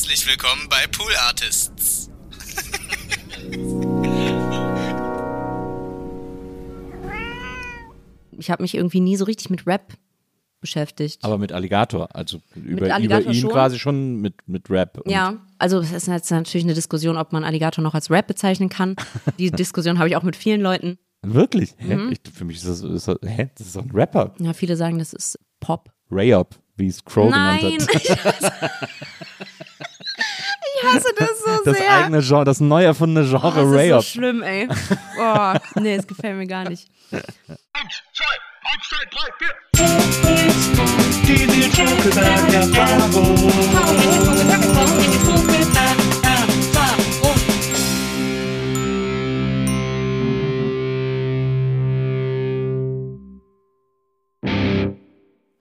Herzlich willkommen bei Pool Artists. Ich habe mich irgendwie nie so richtig mit Rap beschäftigt. Aber mit Alligator, also über, Alligator über ihn schon. quasi schon mit, mit Rap. Und ja, also es ist jetzt natürlich eine Diskussion, ob man Alligator noch als Rap bezeichnen kann. Die Diskussion habe ich auch mit vielen Leuten. Wirklich? Mhm. Ich, für mich ist das, ist das, hä? das ist doch ein Rapper. Ja, viele sagen, das ist Pop. Ray-Up, wie es Crow Nein, genannt hat. hasse, ich hasse das so Das sehr. eigene Genre, das neu erfundene oh, Genre das ist so schlimm, ey. Boah, nee, das gefällt mir gar nicht.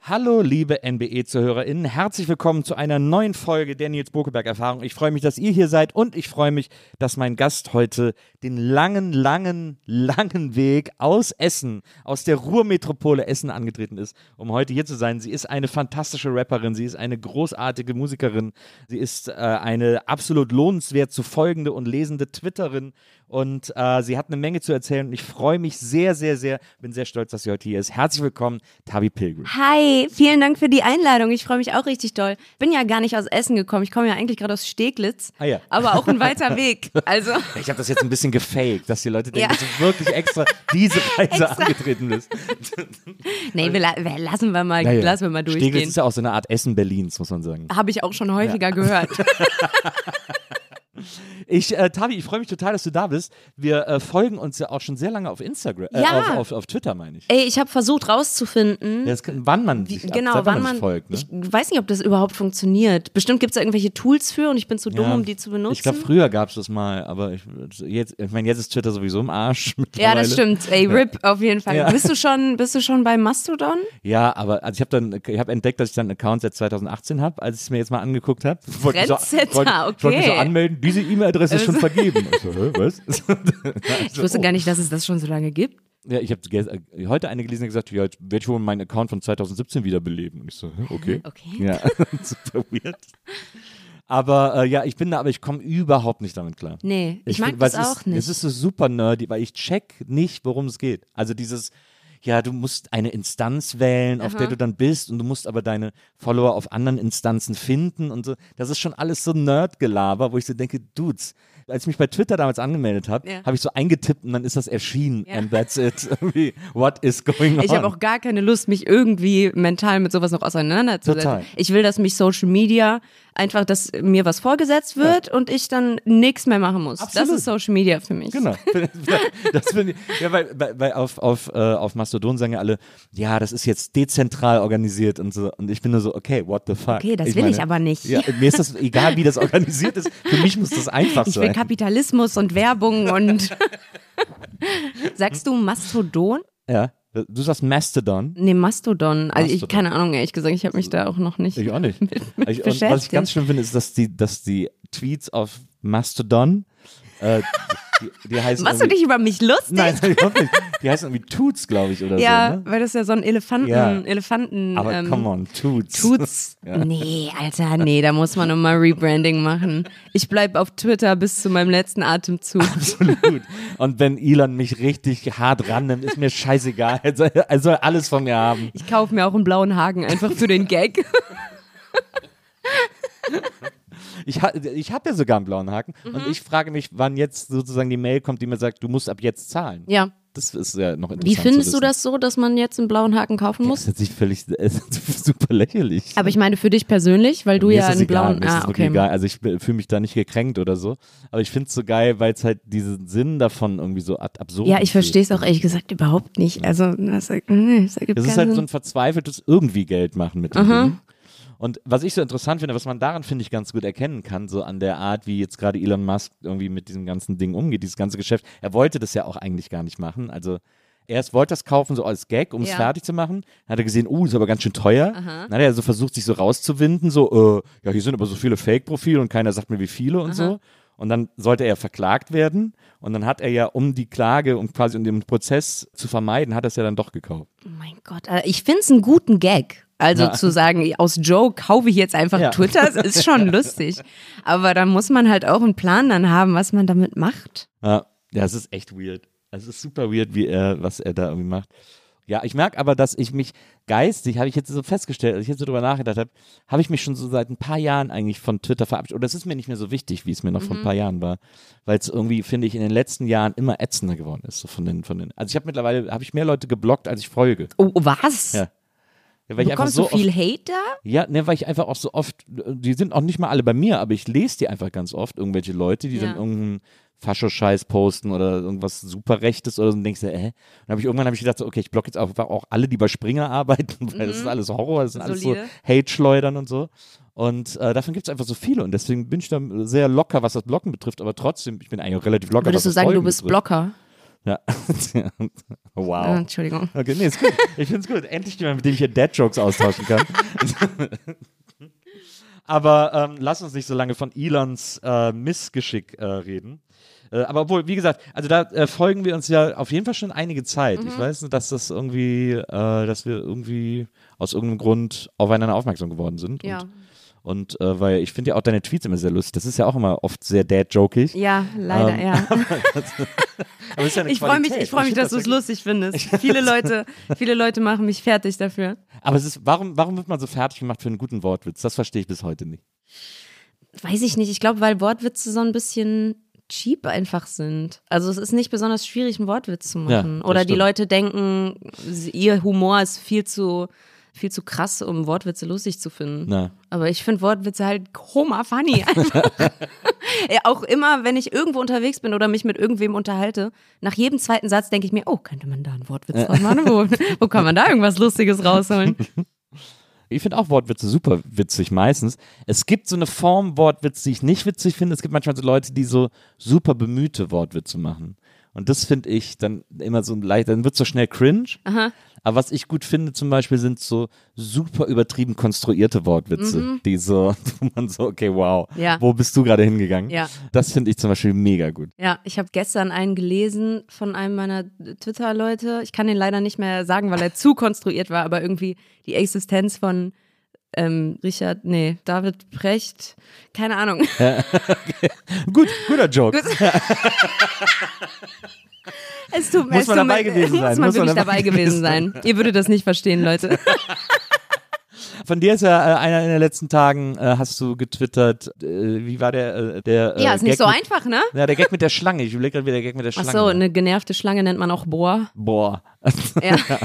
Hallo, liebe NBE-ZuhörerInnen. Herzlich willkommen zu einer neuen Folge der Nils Bokeberg-Erfahrung. Ich freue mich, dass ihr hier seid und ich freue mich, dass mein Gast heute den langen, langen, langen Weg aus Essen, aus der Ruhrmetropole Essen angetreten ist, um heute hier zu sein. Sie ist eine fantastische Rapperin, sie ist eine großartige Musikerin, sie ist äh, eine absolut lohnenswert zu folgende und lesende Twitterin und äh, sie hat eine Menge zu erzählen und ich freue mich sehr, sehr, sehr, bin sehr stolz, dass sie heute hier ist. Herzlich willkommen, Tabi Pilgrim. Hi, vielen Dank für die Einladung. Ich freue mich auch richtig doll. Bin ja gar nicht aus Essen gekommen. Ich komme ja eigentlich gerade aus Steglitz. Ah ja. Aber auch ein weiter Weg. Also. Ich habe das jetzt ein bisschen gefaked, dass die Leute denken, Ja. dass du wirklich extra diese Reise Extra. angetreten bist. Nee, wir, wir lassen wir mal, Naja, lassen wir mal Steglitz durchgehen. ist ja auch so eine Art Essen Berlins, muss man sagen. Habe ich auch schon häufiger gehört. Ich, äh, Tabi, ich freue mich total, dass du da bist. Wir äh, folgen uns ja auch schon sehr lange auf Instagram, äh, Ja. auf, auf, auf Twitter, meine ich. Ey, ich habe versucht rauszufinden, Ja, kann, wann man wie, sich ab- genau, seit wann man. folgt. Ne? Ich weiß nicht, ob das überhaupt funktioniert. Bestimmt gibt es da irgendwelche Tools für und ich bin zu dumm, Ja, um die zu benutzen. Ich glaube, früher gab es das mal, aber ich, jetzt, ich meine, jetzt ist Twitter sowieso im Arsch. ja, das stimmt. Ey, RIP auf jeden Fall. Bist du schon, bist du schon bei Mastodon? Ja, aber also ich habe dann, ich habe entdeckt, dass ich dann einen Account seit 2018 habe, als ich es mir jetzt mal angeguckt habe. Ich wollte mich so okay. anmelden. Diese E-Mail-Adresse ist schon vergeben. Ich so, hä, was? Ich wusste gar nicht, dass es das schon so lange gibt. Ja, ich habe heute eine gelesen, die gesagt, ja, jetzt werde ich wohl meinen Account von 2017 wiederbeleben. Und ich so, okay. Okay. Ja, super weird. Aber äh, ja, ich bin da, aber ich komme überhaupt nicht damit klar. Nee, ich, mag find- das auch ist, nicht. Es ist so super nerdy, weil ich check nicht, worum es geht. Also dieses, ja, du musst eine Instanz wählen, auf der du dann bist und du musst aber deine Follower auf anderen Instanzen finden und so. Das ist schon alles so Nerdgelaber, wo ich so denke, Dudes, als ich mich bei Twitter damals angemeldet habe, Ja. habe ich so eingetippt und dann ist das erschienen Ja. and that's it. Irgendwie, What is going on? Ich habe auch gar keine Lust, mich irgendwie mental mit sowas noch auseinanderzusetzen. Total. Ich will, dass mich Social Media einfach, dass mir was vorgesetzt wird und ich dann nichts mehr machen muss. Absolut. Das ist Social Media für mich. Genau. Das finde ich, ja, weil, weil, auf, auf, äh, auf Mastodon sagen ja alle, ja, das ist jetzt dezentral organisiert und so. Und ich bin nur so, okay, what the fuck? Okay, das will ich aber nicht. Ja, mir ist das egal, wie das organisiert ist. Für mich muss das einfach Ich sein. Kapitalismus und Werbung und. Sagst du Mastodon? Ja. Du sagst Mastodon. Nee, Mastodon. Also ich, Mastodon. keine Ahnung, ehrlich gesagt, ich habe mich da auch noch nicht. Ich auch nicht. Ich, und was ich ganz schlimm finde, ist, dass die, dass die Tweets auf Mastodon, äh, die, die heißen. Machst du dich über mich lustig? Nein, überhaupt nicht. Die heißen irgendwie Toots, glaube ich, oder ja, so. Ne? weil das ja so ein Elefanten, Ja. Elefanten. Aber ähm, come on, Toots. Tut's? Nee, Alter, nee, da muss man nochmal Rebranding machen. Ich bleib auf Twitter bis zu meinem letzten Atemzug. Absolut. Und wenn Elon mich richtig hart rannimmt, ist mir scheißegal. Er soll, er soll alles von mir haben. Ich kaufe mir auch einen blauen Haken einfach für den Gag. Ich, ha, ich habe ja sogar einen blauen Haken Mhm. und ich frage mich, wann jetzt sozusagen die Mail kommt, die mir sagt, du musst ab jetzt zahlen. Ja. Das ist ja noch interessant. Wie findest du das so, dass man jetzt einen blauen Haken kaufen Das muss? ist natürlich völlig es ist super lächerlich. Aber ich meine für dich persönlich, weil du ja ist das einen egal, blauen. mir ist das Ah, wirklich okay. egal. Also ich fühle mich da nicht gekränkt oder so. Aber ich finde es so geil, weil es halt diesen Sinn davon irgendwie so ad absurd Ja, ich verstehe es auch ehrlich gesagt überhaupt nicht. Also das, das Das ist halt so ein verzweifeltes irgendwie Geld machen mit dem. Und was ich so interessant finde, was man daran, finde ich, ganz gut erkennen kann, so an der Art, wie jetzt gerade Elon Musk irgendwie mit diesem ganzen Ding umgeht, dieses ganze Geschäft. Er wollte das ja auch eigentlich gar nicht machen. Also erst wollte das kaufen, so als Gag, um es Ja. fertig zu machen. Dann hat er gesehen, uh, ist aber ganz schön teuer. Dann hat er so versucht, sich so rauszuwinden, so, äh, ja, hier sind aber so viele Fake-Profile und keiner sagt mir, wie viele und so. Und dann sollte er verklagt werden. Und dann hat er ja, um die Klage und quasi um den Prozess zu vermeiden, hat er es ja dann doch gekauft. Oh mein Gott, ich finde es einen guten Gag. Also Ja. zu sagen, aus Joke kaufe ich jetzt einfach Ja. Twitter, ist schon lustig. Aber da muss man halt auch einen Plan dann haben, was man damit macht. Ja, ja, es ist echt weird. Es ist super weird, wie er, was er da irgendwie macht. Ja, ich merke aber, dass ich mich geistig, habe ich jetzt so festgestellt, als ich jetzt so drüber nachgedacht habe, habe ich mich schon so seit ein paar Jahren eigentlich von Twitter verabschiedet. Und das ist mir nicht mehr so wichtig, wie es mir noch vor ein paar Jahren war, weil es irgendwie, finde ich, in den letzten Jahren immer ätzender geworden ist. So von den, von den, also ich habe mittlerweile, habe ich mehr Leute geblockt, als ich folge. Oh, was? Ja. Weil Bekommst so du viel oft, Hate da? ja, ne, weil ich einfach auch so oft, die sind auch nicht mal alle bei mir, aber ich lese die einfach ganz oft, irgendwelche Leute, die Ja. dann irgendeinen Fascho-Scheiß posten oder irgendwas super Rechtes oder so und denkst du, äh? Und hab ich, irgendwann habe ich gedacht, so, okay, ich blocke jetzt einfach auch alle, die bei Springer arbeiten, weil das ist alles Horror, das sind alles so Mhm. Solide. Hate-Schleudern und so. Und äh, davon gibt es einfach so viele und deswegen bin ich da sehr locker, was das Blocken betrifft, aber trotzdem, ich bin eigentlich relativ locker. Würdest du sagen, du bist betrifft. Blocker? Ja. wow. Ah, Entschuldigung. Okay, nee, ist gut. Ich finde es gut. Endlich jemand, mit dem ich hier Dad-Jokes austauschen kann. aber ähm, lass uns nicht so lange von Elons äh, Missgeschick äh, reden. Äh, aber obwohl, wie gesagt, also da äh, folgen wir uns ja auf jeden Fall schon einige Zeit. Mhm. Ich weiß nur, dass das irgendwie, äh, dass wir irgendwie aus irgendeinem Grund aufeinander aufmerksam geworden sind. Ja. Und, und äh, weil ich finde ja auch deine Tweets immer sehr lustig. Das ist ja auch immer oft sehr dad-jokig. Ja, leider, Ähm, ja. Aber es ist ja eine Ich freue mich, ich freu mich, find dass du das es ja- lustig findest. Viele Leute, viele Leute machen mich fertig dafür. Aber es ist, warum, warum wird man so fertig gemacht für einen guten Wortwitz? Das verstehe ich bis heute nicht. Weiß ich nicht. Ich glaube, weil Wortwitze so ein bisschen cheap einfach sind. Also es ist nicht besonders schwierig, einen Wortwitz zu Ja, machen. das Oder die stimmt. Leute denken, ihr Humor ist viel zu, viel zu krass, um Wortwitze lustig zu finden. Na. Aber ich finde Wortwitze halt Homer funny ja, auch immer, wenn ich irgendwo unterwegs bin oder mich mit irgendwem unterhalte, nach jedem zweiten Satz denke ich mir, oh, könnte man da einen Wortwitz draus machen? Wo, wo kann man da irgendwas Lustiges rausholen? Ich finde auch Wortwitze super witzig meistens. Es gibt so eine Form Wortwitz, die ich nicht witzig finde. Es gibt manchmal so Leute, die so super bemühte Wortwitze machen. Und das finde ich dann immer so leicht, dann wird so schnell cringe. Aber was ich gut finde zum Beispiel sind so super übertrieben konstruierte Wortwitze, die so, wo man so, okay, wow, Mhm. Ja. wo bist du gerade hingegangen? Ja. Das finde ich zum Beispiel mega gut. Ja, ich habe gestern einen gelesen von einem meiner Twitter-Leute. Ich kann den leider nicht mehr sagen, weil er zu konstruiert war, aber irgendwie die Existenz von ähm, Richard, nee, David Precht, keine Ahnung. Gut, guter Joke. Es tut, Muss es man tut dabei gewesen sein, Muss man muss man wirklich dabei dabei gewesen sein. Ihr würdet das nicht verstehen, Leute. Von dir ist ja äh, einer in den letzten Tagen, äh, hast du getwittert, äh, wie war der, äh, der äh, Ja, ist nicht Gag so mit, einfach, ne? Ja, der Gag mit der Schlange. Ich überlege gerade, wie der Gag mit der Ach Schlange so, war. eine genervte Schlange nennt man auch Bohr. Boah. Ja, Das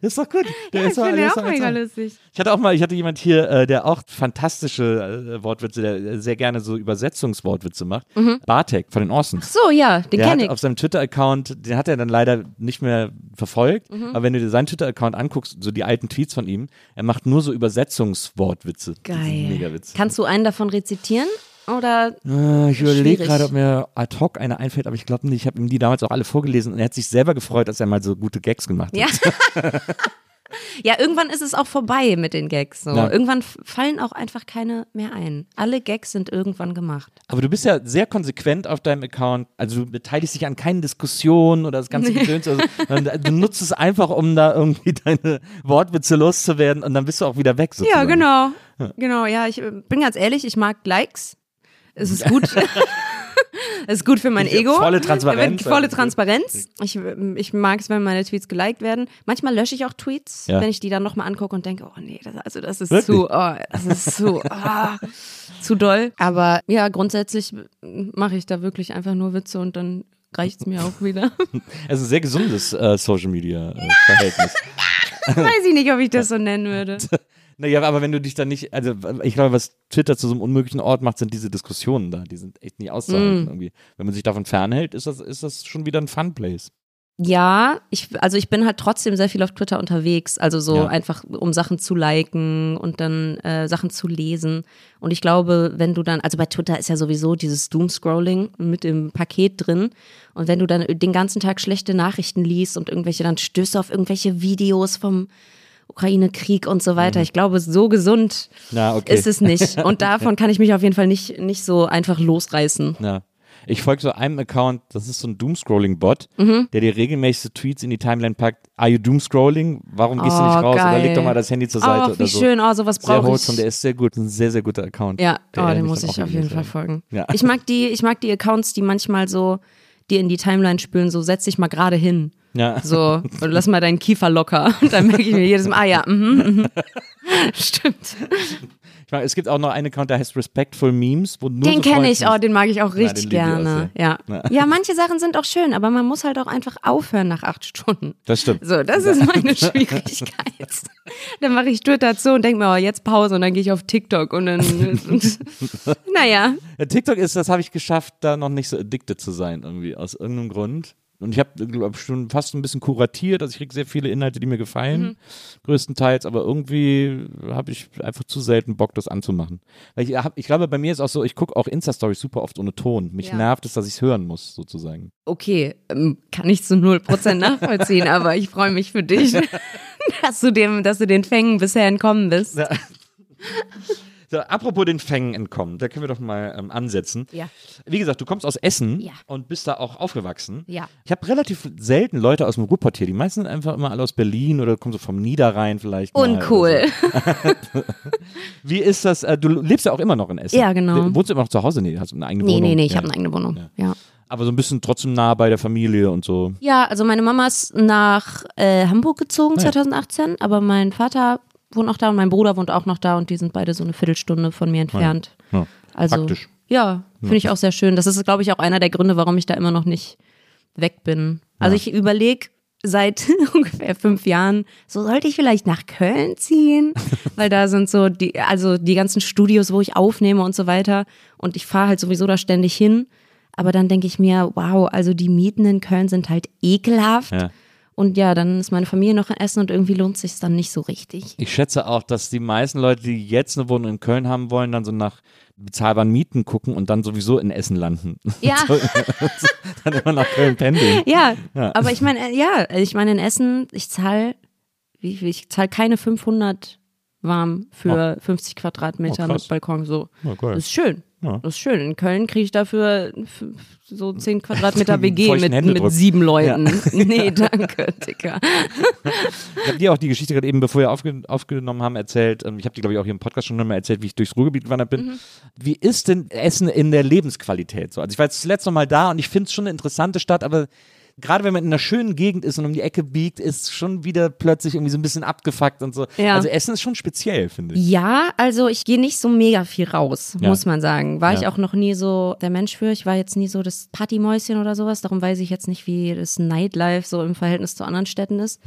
ist doch gut. Der ich ist doch, finde auch mega lustig. Ich hatte auch mal, ich hatte jemand hier, äh, der auch fantastische äh, Wortwitze, der äh, sehr gerne so Übersetzungswortwitze macht. Bartek von den Orsons. So, ja, den kenne ich. auf seinem Twitter-Account, den hat er dann leider nicht mehr verfolgt, Mhm. aber wenn du dir seinen Twitter-Account anguckst, so die alten Tweets von ihm, er macht nur so Übersetzungswortwitze. Geil. Mega witzig. Kannst du einen davon rezitieren? Oder Äh, ich überlege gerade, ob mir ad hoc eine einfällt, aber ich glaube nicht. Ich habe ihm die damals auch alle vorgelesen und er hat sich selber gefreut, dass er mal so gute Gags gemacht hat. Ja. ja, irgendwann ist es auch vorbei mit den Gags. So. Ja. Irgendwann fallen auch einfach keine mehr ein. Alle Gags sind irgendwann gemacht. Aber du bist ja sehr konsequent auf deinem Account. Also du beteiligst dich an keinen Diskussionen oder das ganze Gedöns. Also, du nutzt es einfach, um da irgendwie deine Wortwitze loszuwerden und dann bist du auch wieder weg. Sozusagen. Ja, genau. Genau, ja, ich äh, bin ganz ehrlich, ich mag Likes. Es ist gut. Es ist gut für mein Ego. volle Transparenz. Volle Transparenz. Ich, ich mag es, wenn meine Tweets geliked werden. Manchmal lösche ich auch Tweets, Ja. wenn ich die dann nochmal angucke und denke, oh nee, das, also das ist Wirklich? zu, oh, das ist zu, ah, zu doll. Aber ja, grundsätzlich mache ich da wirklich einfach nur Witze und dann reicht es mir auch wieder. Also ein sehr gesundes äh, Social Media äh, Verhältnis. Weiß ich nicht, ob ich das so nennen würde. Naja, aber wenn du dich dann nicht, also ich glaube, was Twitter zu so einem unmöglichen Ort macht, sind diese Diskussionen da. Die sind echt nicht Mm. auszuhalten irgendwie. Wenn man sich davon fernhält, ist das, ist das schon wieder ein Fun-Place. Ja, ich, also ich bin halt trotzdem sehr viel auf Twitter unterwegs, also so Ja. einfach, um Sachen zu liken und dann äh, Sachen zu lesen. Und ich glaube, wenn du dann, also bei Twitter ist ja sowieso dieses Doomscrolling mit dem Paket drin. Und wenn du dann den ganzen Tag schlechte Nachrichten liest und irgendwelche, dann stößt du auf irgendwelche Videos vom Ukraine-Krieg und so weiter. Ich glaube, so gesund Na, okay. ist es nicht. Und davon kann ich mich auf jeden Fall nicht, nicht so einfach losreißen. Ja. Ich folge so einem Account, das ist so ein Doomscrolling-Bot, Mhm. der dir regelmäßig so Tweets in die Timeline packt. Are you Doomscrolling? Warum gehst du Oh, nicht raus? Oder geil. leg doch mal das Handy zur Seite oder wie so. schön, oh, sowas brauche ich. wholesome, der ist sehr gut. Ein sehr, sehr guter Account. Ja, oh, den muss ich auf jeden Fall folgen. Ja. Ich mag die, ich mag die Accounts, die manchmal so dir in die Timeline spülen, so setz dich mal gerade hin. Ja. So, und lass mal deinen Kiefer locker. Und dann merke ich mir jedes Mal, ah ja, mhm, mhm. Stimmt. Meine, es gibt auch noch einen Account, der heißt Respectful Memes, wo nur Den so kenne ich, oh, den mag ich auch richtig auch gerne. Ja. Ja. ja, manche Sachen sind auch schön, aber man muss halt auch einfach aufhören nach acht Stunden. Das stimmt. So, das ist meine Schwierigkeit. dann mache ich Twitter zu und denke mir, oh, jetzt Pause und dann gehe ich auf TikTok und dann, und, naja. Ja, TikTok ist, das habe ich geschafft, da noch nicht so addicted zu sein, irgendwie, aus irgendeinem Grund. Und ich habe, glaube ich, schon fast ein bisschen kuratiert. Also ich kriege sehr viele Inhalte, die mir gefallen, Mhm. größtenteils, aber irgendwie habe ich einfach zu selten Bock, das anzumachen. Weil ich, hab, ich glaube, bei mir ist auch so, ich gucke auch Insta-Stories super oft ohne Ton. Mich Ja. nervt es, dass ich es hören muss, sozusagen. Okay, ähm, kann ich zu 0% nachvollziehen, aber ich freue mich für dich, dass du, dem, dass du den Fängen bisher entkommen bist. So, apropos den Fängen entkommen, da können wir doch mal ähm, ansetzen. Ja. Wie gesagt, du kommst aus Essen Ja. und bist da auch aufgewachsen. Ja. Ich habe relativ selten Leute aus dem Ruhrpott hier. Die meisten sind einfach immer alle aus Berlin oder kommen so vom Niederrhein vielleicht. Uncool. So. Wie ist das? Äh, du lebst ja auch immer noch in Essen. Ja, genau. Wohnst du immer noch zu Hause? Nee, hast du eine eigene Nee, Wohnung? nee, nee, ich ja. habe eine eigene Wohnung. Ja. Aber so ein bisschen trotzdem nah bei der Familie und so. Ja, also meine Mama ist nach äh, Hamburg gezogen Ah ja. 2018, aber mein Vater wohnt auch da und mein Bruder wohnt auch noch da und die sind beide so eine Viertelstunde von mir entfernt. Ja, Also praktisch. ja, finde ich auch sehr schön. Das ist, glaube ich, auch einer der Gründe, warum ich da immer noch nicht weg bin. Also ich überlege seit ungefähr fünf Jahren, so sollte ich vielleicht nach Köln ziehen, weil da sind so die, also die ganzen Studios, wo ich aufnehme und so weiter. Und ich fahre halt sowieso da ständig hin. Aber dann denke ich mir, wow, also die Mieten in Köln sind halt ekelhaft. Ja. Und ja, dann ist meine Familie noch in Essen und irgendwie lohnt sich dann nicht so richtig. Ich schätze auch, dass die meisten Leute, die jetzt eine Wohnung in Köln haben wollen, dann so nach bezahlbaren Mieten gucken und dann sowieso in Essen landen. Ja. dann immer nach Köln pendeln. Ja, aber ich meine, ja, ich meine in Essen, ich zahle, ich zahle keine 500 warm für 50 Quadratmeter Oh, mit Balkon so. Oh, cool. Das ist schön. Ja. Das ist schön. In Köln kriege ich dafür so 10 Quadratmeter WG mit, Händedruck. mit sieben Leuten. Nee, danke, Dicker. Ich habe dir auch die Geschichte gerade eben, bevor wir aufge aufgenommen haben, erzählt. Ähm, Ich habe die, glaube ich, auch hier im Podcast schon mal erzählt, wie ich durchs Ruhrgebiet gewandert bin. Mhm. Wie ist denn Essen in der Lebensqualität so? Also ich war jetzt das letzte Mal da und ich finde es schon eine interessante Stadt, aber gerade wenn man in einer schönen Gegend ist und um die Ecke biegt, ist schon wieder plötzlich irgendwie so ein bisschen abgefuckt und so. Ja. Also Essen ist schon speziell, finde ich. Ja, also ich gehe nicht so mega viel raus, Ja. muss man sagen. War ich Ja. auch noch nie so der Mensch für. Ich war jetzt nie so das Partymäuschen oder sowas. Darum weiß ich jetzt nicht, wie das Nightlife so im Verhältnis zu anderen Städten ist.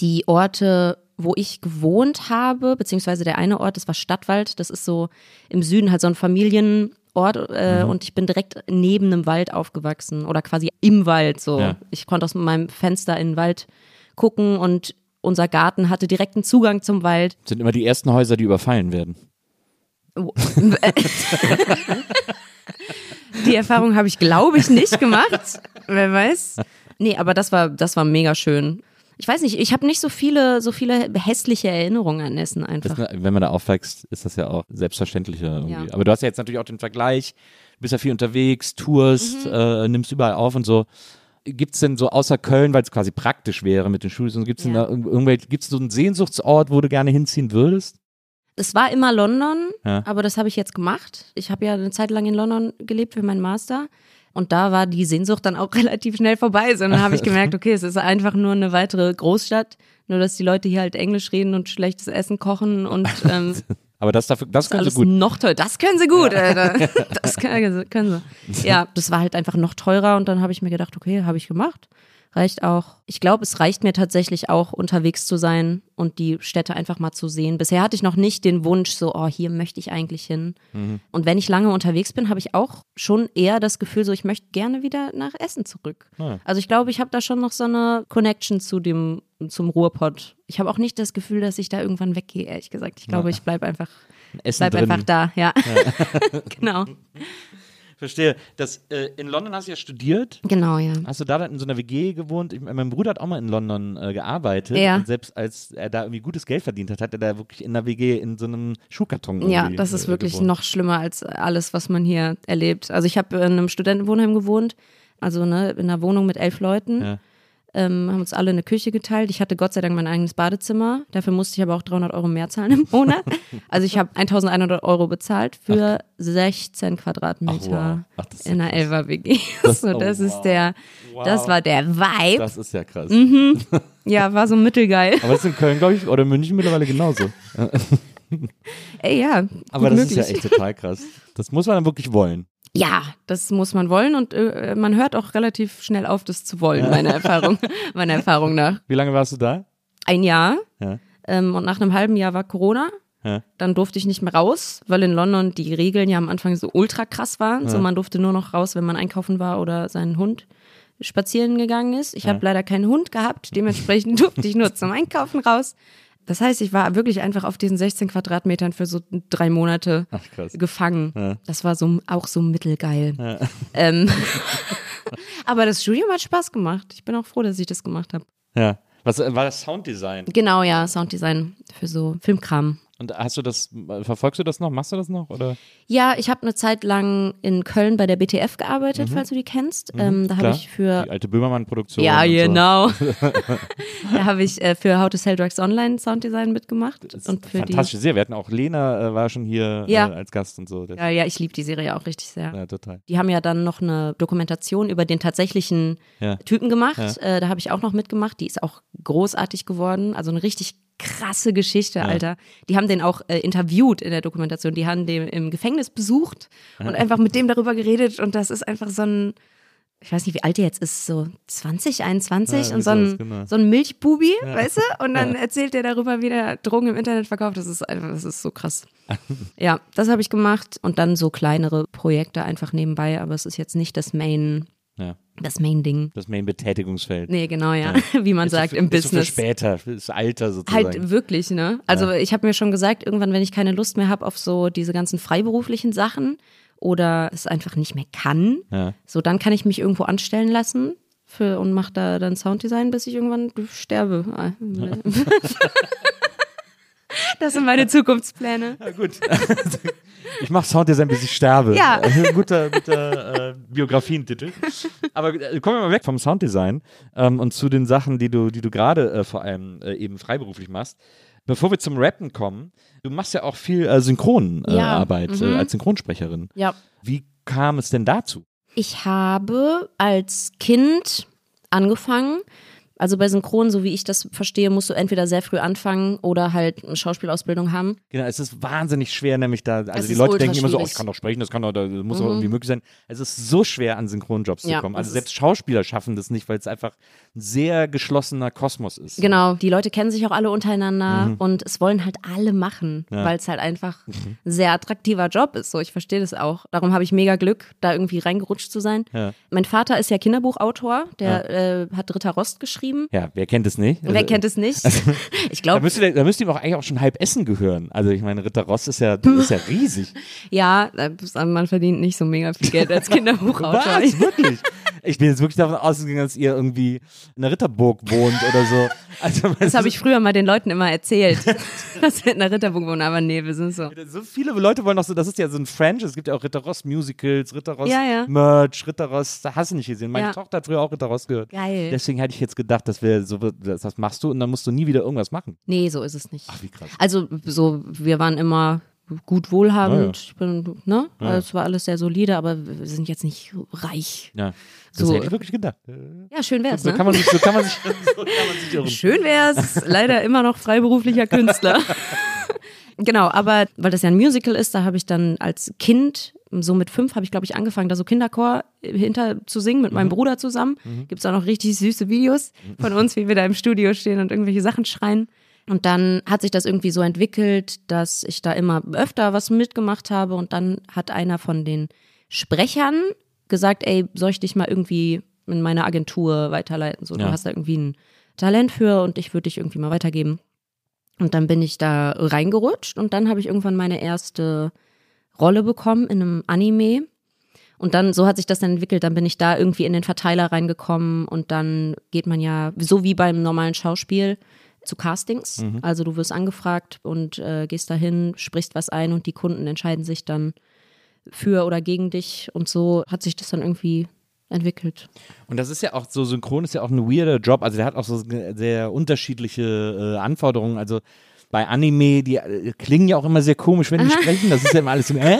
Die Orte, wo ich gewohnt habe, beziehungsweise der eine Ort, das war Stadtwald. Das ist so im Süden halt so ein Familienort äh, Mhm. und ich bin direkt neben einem Wald aufgewachsen oder quasi im Wald so. Ja. Ich konnte aus meinem Fenster in den Wald gucken und unser Garten hatte direkten Zugang zum Wald. Sind immer die ersten Häuser, die überfallen werden. Die Erfahrung habe ich, glaube ich, nicht gemacht. Wer weiß. Nee, aber das war, das war mega schön. Ich weiß nicht, ich habe nicht so viele, so viele hässliche Erinnerungen an Essen einfach. Das, wenn man da aufwächst, ist das ja auch selbstverständlicher irgendwie. Ja. Aber du hast ja jetzt natürlich auch den Vergleich, du bist ja viel unterwegs, tourst, Mhm. äh, nimmst überall auf und so. Gibt es denn so außer Köln, weil es quasi praktisch wäre mit den Studios, gibt es Ja. denn da irgendwelche, gibt es so einen Sehnsuchtsort, wo du gerne hinziehen würdest? Es war immer London, Ja. aber das habe ich jetzt gemacht. Ich habe ja eine Zeit lang in London gelebt für meinen Master. Und da war die Sehnsucht dann auch relativ schnell vorbei. So, dann habe ich gemerkt, okay, es ist einfach nur eine weitere Großstadt. Nur, dass die Leute hier halt Englisch reden und schlechtes Essen kochen und ähm, Aber das, dafür, das können sie gut. noch teurer. Das können sie gut, Alter. Das können können sie. Ja, das war halt einfach noch teurer und dann habe ich mir gedacht, okay, habe ich gemacht. Reicht auch. Ich glaube, es reicht mir tatsächlich auch, unterwegs zu sein und die Städte einfach mal zu sehen. Bisher hatte ich noch nicht den Wunsch, so, oh, hier möchte ich eigentlich hin. Mhm. Und wenn ich lange unterwegs bin, habe ich auch schon eher das Gefühl, so, ich möchte gerne wieder nach Essen zurück. Ja. Also ich glaube, ich habe da schon noch so eine Connection zu dem, zum Ruhrpott. Ich habe auch nicht das Gefühl, dass ich da irgendwann weggehe, ehrlich gesagt. Ich glaube, ich bleibe einfach Essen Bleib drin. einfach da, ja. genau. Verstehe. Das, äh, in London hast du ja studiert. Genau, ja. Hast du da dann in so einer WG gewohnt? Ich, mein Bruder hat auch mal in London äh, gearbeitet. Ja. Und selbst als er da irgendwie gutes Geld verdient hat, hat er da wirklich in einer WG in so einem Schuhkarton Ja, irgendwie, das ist äh, wirklich gewohnt. noch schlimmer als alles, was man hier erlebt. Also ich habe in einem Studentenwohnheim gewohnt, also ne, in einer Wohnung mit elf Leuten. Ja. Ähm, haben uns alle eine Küche geteilt. Ich hatte Gott sei Dank mein eigenes Badezimmer. Dafür musste ich aber auch 300 Euro mehr zahlen im Monat. Also ich habe 1100 Euro bezahlt für 16 Quadratmeter Ach, wow. Ach, das in einer. Elfer WG. Das- so, oh, das wow. ist der, das Wow. war der Vibe. Das ist ja krass. Mhm. Ja, war so mittelgeil. Aber das ist in Köln, glaube ich, oder München mittlerweile genauso. Ey, ja, Aber das möglich. ist ja echt total krass. Das muss man dann wirklich wollen. Ja, das muss man wollen und äh, man hört auch relativ schnell auf, das zu wollen, meiner Erfahrung, meiner Erfahrung nach. Wie lange warst du da? Ein Jahr Ja. ähm, und nach einem halben Jahr war Corona. Ja. Dann durfte ich nicht mehr raus, weil in London die Regeln ja am Anfang so ultra krass waren. So man durfte nur noch raus, wenn man einkaufen war oder seinen Hund spazieren gegangen ist. Ich habe leider keinen Hund gehabt, dementsprechend durfte ich nur zum Einkaufen raus. Das heißt, ich war wirklich einfach auf diesen 16 Quadratmetern für so drei Monate Ach, gefangen. Ja. Das war so auch so mittelgeil. Ähm, aber das Studium hat Spaß gemacht. Ich bin auch froh, dass ich das gemacht habe. Ja. Was äh, war das Sounddesign? Genau, ja, Sounddesign für so Filmkram. Und hast du das, äh, verfolgst du das noch? Machst du das noch? Oder? Ja, ich habe eine Zeit lang in Köln bei der BTF gearbeitet, falls du die kennst. Ähm, da habe ich für Die alte Böhmermann-Produktion. ja, und so. genau. da habe ich äh, für How to Sell Drugs Online Sounddesign mitgemacht und für die. Fantastische Serie. Wir hatten auch Lena, äh, war schon hier Ja. äh, als Gast und so. Ja, ja, ich liebe die Serie auch richtig sehr. ja, total. Die haben ja dann noch eine Dokumentation über den tatsächlichen Ja. Typen gemacht. Äh, da habe ich auch noch mitgemacht. Die ist auch großartig geworden. Also eine richtig krasse Geschichte, Alter. Die haben den auch äh, interviewt in der Dokumentation. Die haben den im Gefängnis besucht und einfach mit dem darüber geredet. Und das ist einfach so ein, ich weiß nicht, wie alt der jetzt ist, so 20, 21 Ja, und so ein, genau. so ein Milchbubi, weißt du? Und dann erzählt der darüber, wie der Drogen im Internet verkauft. Das ist einfach, das ist so krass. ja, das habe ich gemacht und dann so kleinere Projekte einfach nebenbei, aber es ist jetzt nicht das Main, Ja. das Main-Ding. Das Main-Betätigungsfeld. Nee, genau, ja. Wie man Ist so sagt für- im so Business. Für später, fürs Alter sozusagen. Halt wirklich, ne? Also ich habe mir schon gesagt, irgendwann, wenn ich keine Lust mehr habe auf so diese ganzen freiberuflichen Sachen oder es einfach nicht mehr kann, Ja. so dann kann ich mich irgendwo anstellen lassen für, und mache da dann Sounddesign, bis ich irgendwann sterbe. Das sind meine Zukunftspläne. Ja, gut. ich mache Sounddesign, bis ich sterbe. Ja. Ein guter guter äh, Biografientitel. Aber äh, kommen wir mal weg vom Sounddesign ähm, und zu den Sachen, die du, die du gerade äh, vor allem äh, eben freiberuflich machst. Bevor wir zum Rappen kommen, du machst ja auch viel äh, Synchronarbeit Ja, mhm. äh, als Synchronsprecherin. Ja. Wie kam es denn dazu? Ich habe als Kind angefangen. Also bei Synchron, so wie ich das verstehe, musst du entweder sehr früh anfangen oder halt eine Schauspielausbildung haben. Genau, es ist wahnsinnig schwer, nämlich da, also Es die Leute denken immer so, oh, ich kann doch sprechen, das kann doch, das muss doch irgendwie möglich sein. Es ist so schwer, an Synchronjobs zu Ja, kommen. es Also selbst Schauspieler schaffen das nicht, weil es einfach ein sehr geschlossener Kosmos ist. Genau, die Leute kennen sich auch alle untereinander und es wollen halt alle machen, Ja. weil es halt einfach ein sehr attraktiver Job ist. So, ich verstehe das auch. Darum habe ich mega Glück, da irgendwie reingerutscht zu sein. Ja. Mein Vater ist ja Kinderbuchautor, der äh, hat Ritter Rost geschrieben. Ja, wer kennt es nicht? Wer Also, kennt es nicht? Ich Da glaube, müsste, der- da müsste ihm auch eigentlich auch schon halb Essen gehören. Also ich meine, Ritter Ross ist ja, ist ja riesig. ja, man verdient nicht so mega viel Geld als Kinderbuchautor. Was? Wirklich? Ich bin jetzt wirklich davon ausgegangen, dass ihr irgendwie in der Ritterburg wohnt oder so. Also, Das habe ich früher mal den Leuten immer erzählt, dass wir in der Ritterburg wohnen, aber nee, wir sind so. So viele Leute wollen auch so, das ist ja so ein Franchise, es gibt ja auch Ritter Ross Musicals, Ritter Ross Ja, ja. Merch, Ritter Ross, da hast du nicht gesehen. Meine Ja. Tochter hat früher auch Ritter Ross gehört. Geil. Deswegen hätte ich jetzt gedacht, das wäre so, das, das machst du und dann musst du nie wieder irgendwas machen. Nee, so ist es nicht. Ach, wie krass. Also so, wir waren immer gut wohlhabend. Ja, ja. Ich bin, ne? Also, es war alles sehr solide, aber wir sind jetzt nicht reich. Ja. Das So. hätte ich wirklich gedacht. Ja, schön wär's, So ne? kann man sich, so kann man sich, so kann man sich irren. Schön wär's. Leider immer noch freiberuflicher Künstler. genau, aber weil das ja ein Musical ist, da habe ich dann als Kind, so mit fünf, habe ich, glaube ich, angefangen, da so Kinderchor hinter zu singen mit meinem Bruder zusammen. Gibt's auch noch richtig süße Videos von uns, wie wir da im Studio stehen und irgendwelche Sachen schreien. Und dann hat sich das irgendwie so entwickelt, dass ich da immer öfter was mitgemacht habe. Und dann hat einer von den Sprechern gesagt, ey, soll ich dich mal irgendwie in meine Agentur weiterleiten? So, Ja. du hast da irgendwie ein Talent für und ich würde dich irgendwie mal weitergeben. Und dann bin ich da reingerutscht und dann habe ich irgendwann meine erste Rolle bekommen in einem Anime. Und dann, so hat sich das dann entwickelt, dann bin ich da irgendwie in den Verteiler reingekommen und dann geht man ja, so wie beim normalen Schauspiel, zu Castings. Mhm. Also du wirst angefragt und äh, gehst dahin, sprichst was ein und die Kunden entscheiden sich dann für oder gegen dich. Und so hat sich das dann irgendwie entwickelt. Und das ist ja auch so, synchron ist ja auch ein weirder Job. Also der hat auch so sehr unterschiedliche äh, Anforderungen. Also bei Anime, die äh, klingen ja auch immer sehr komisch, wenn die sprechen. Das ist ja immer alles so, äh,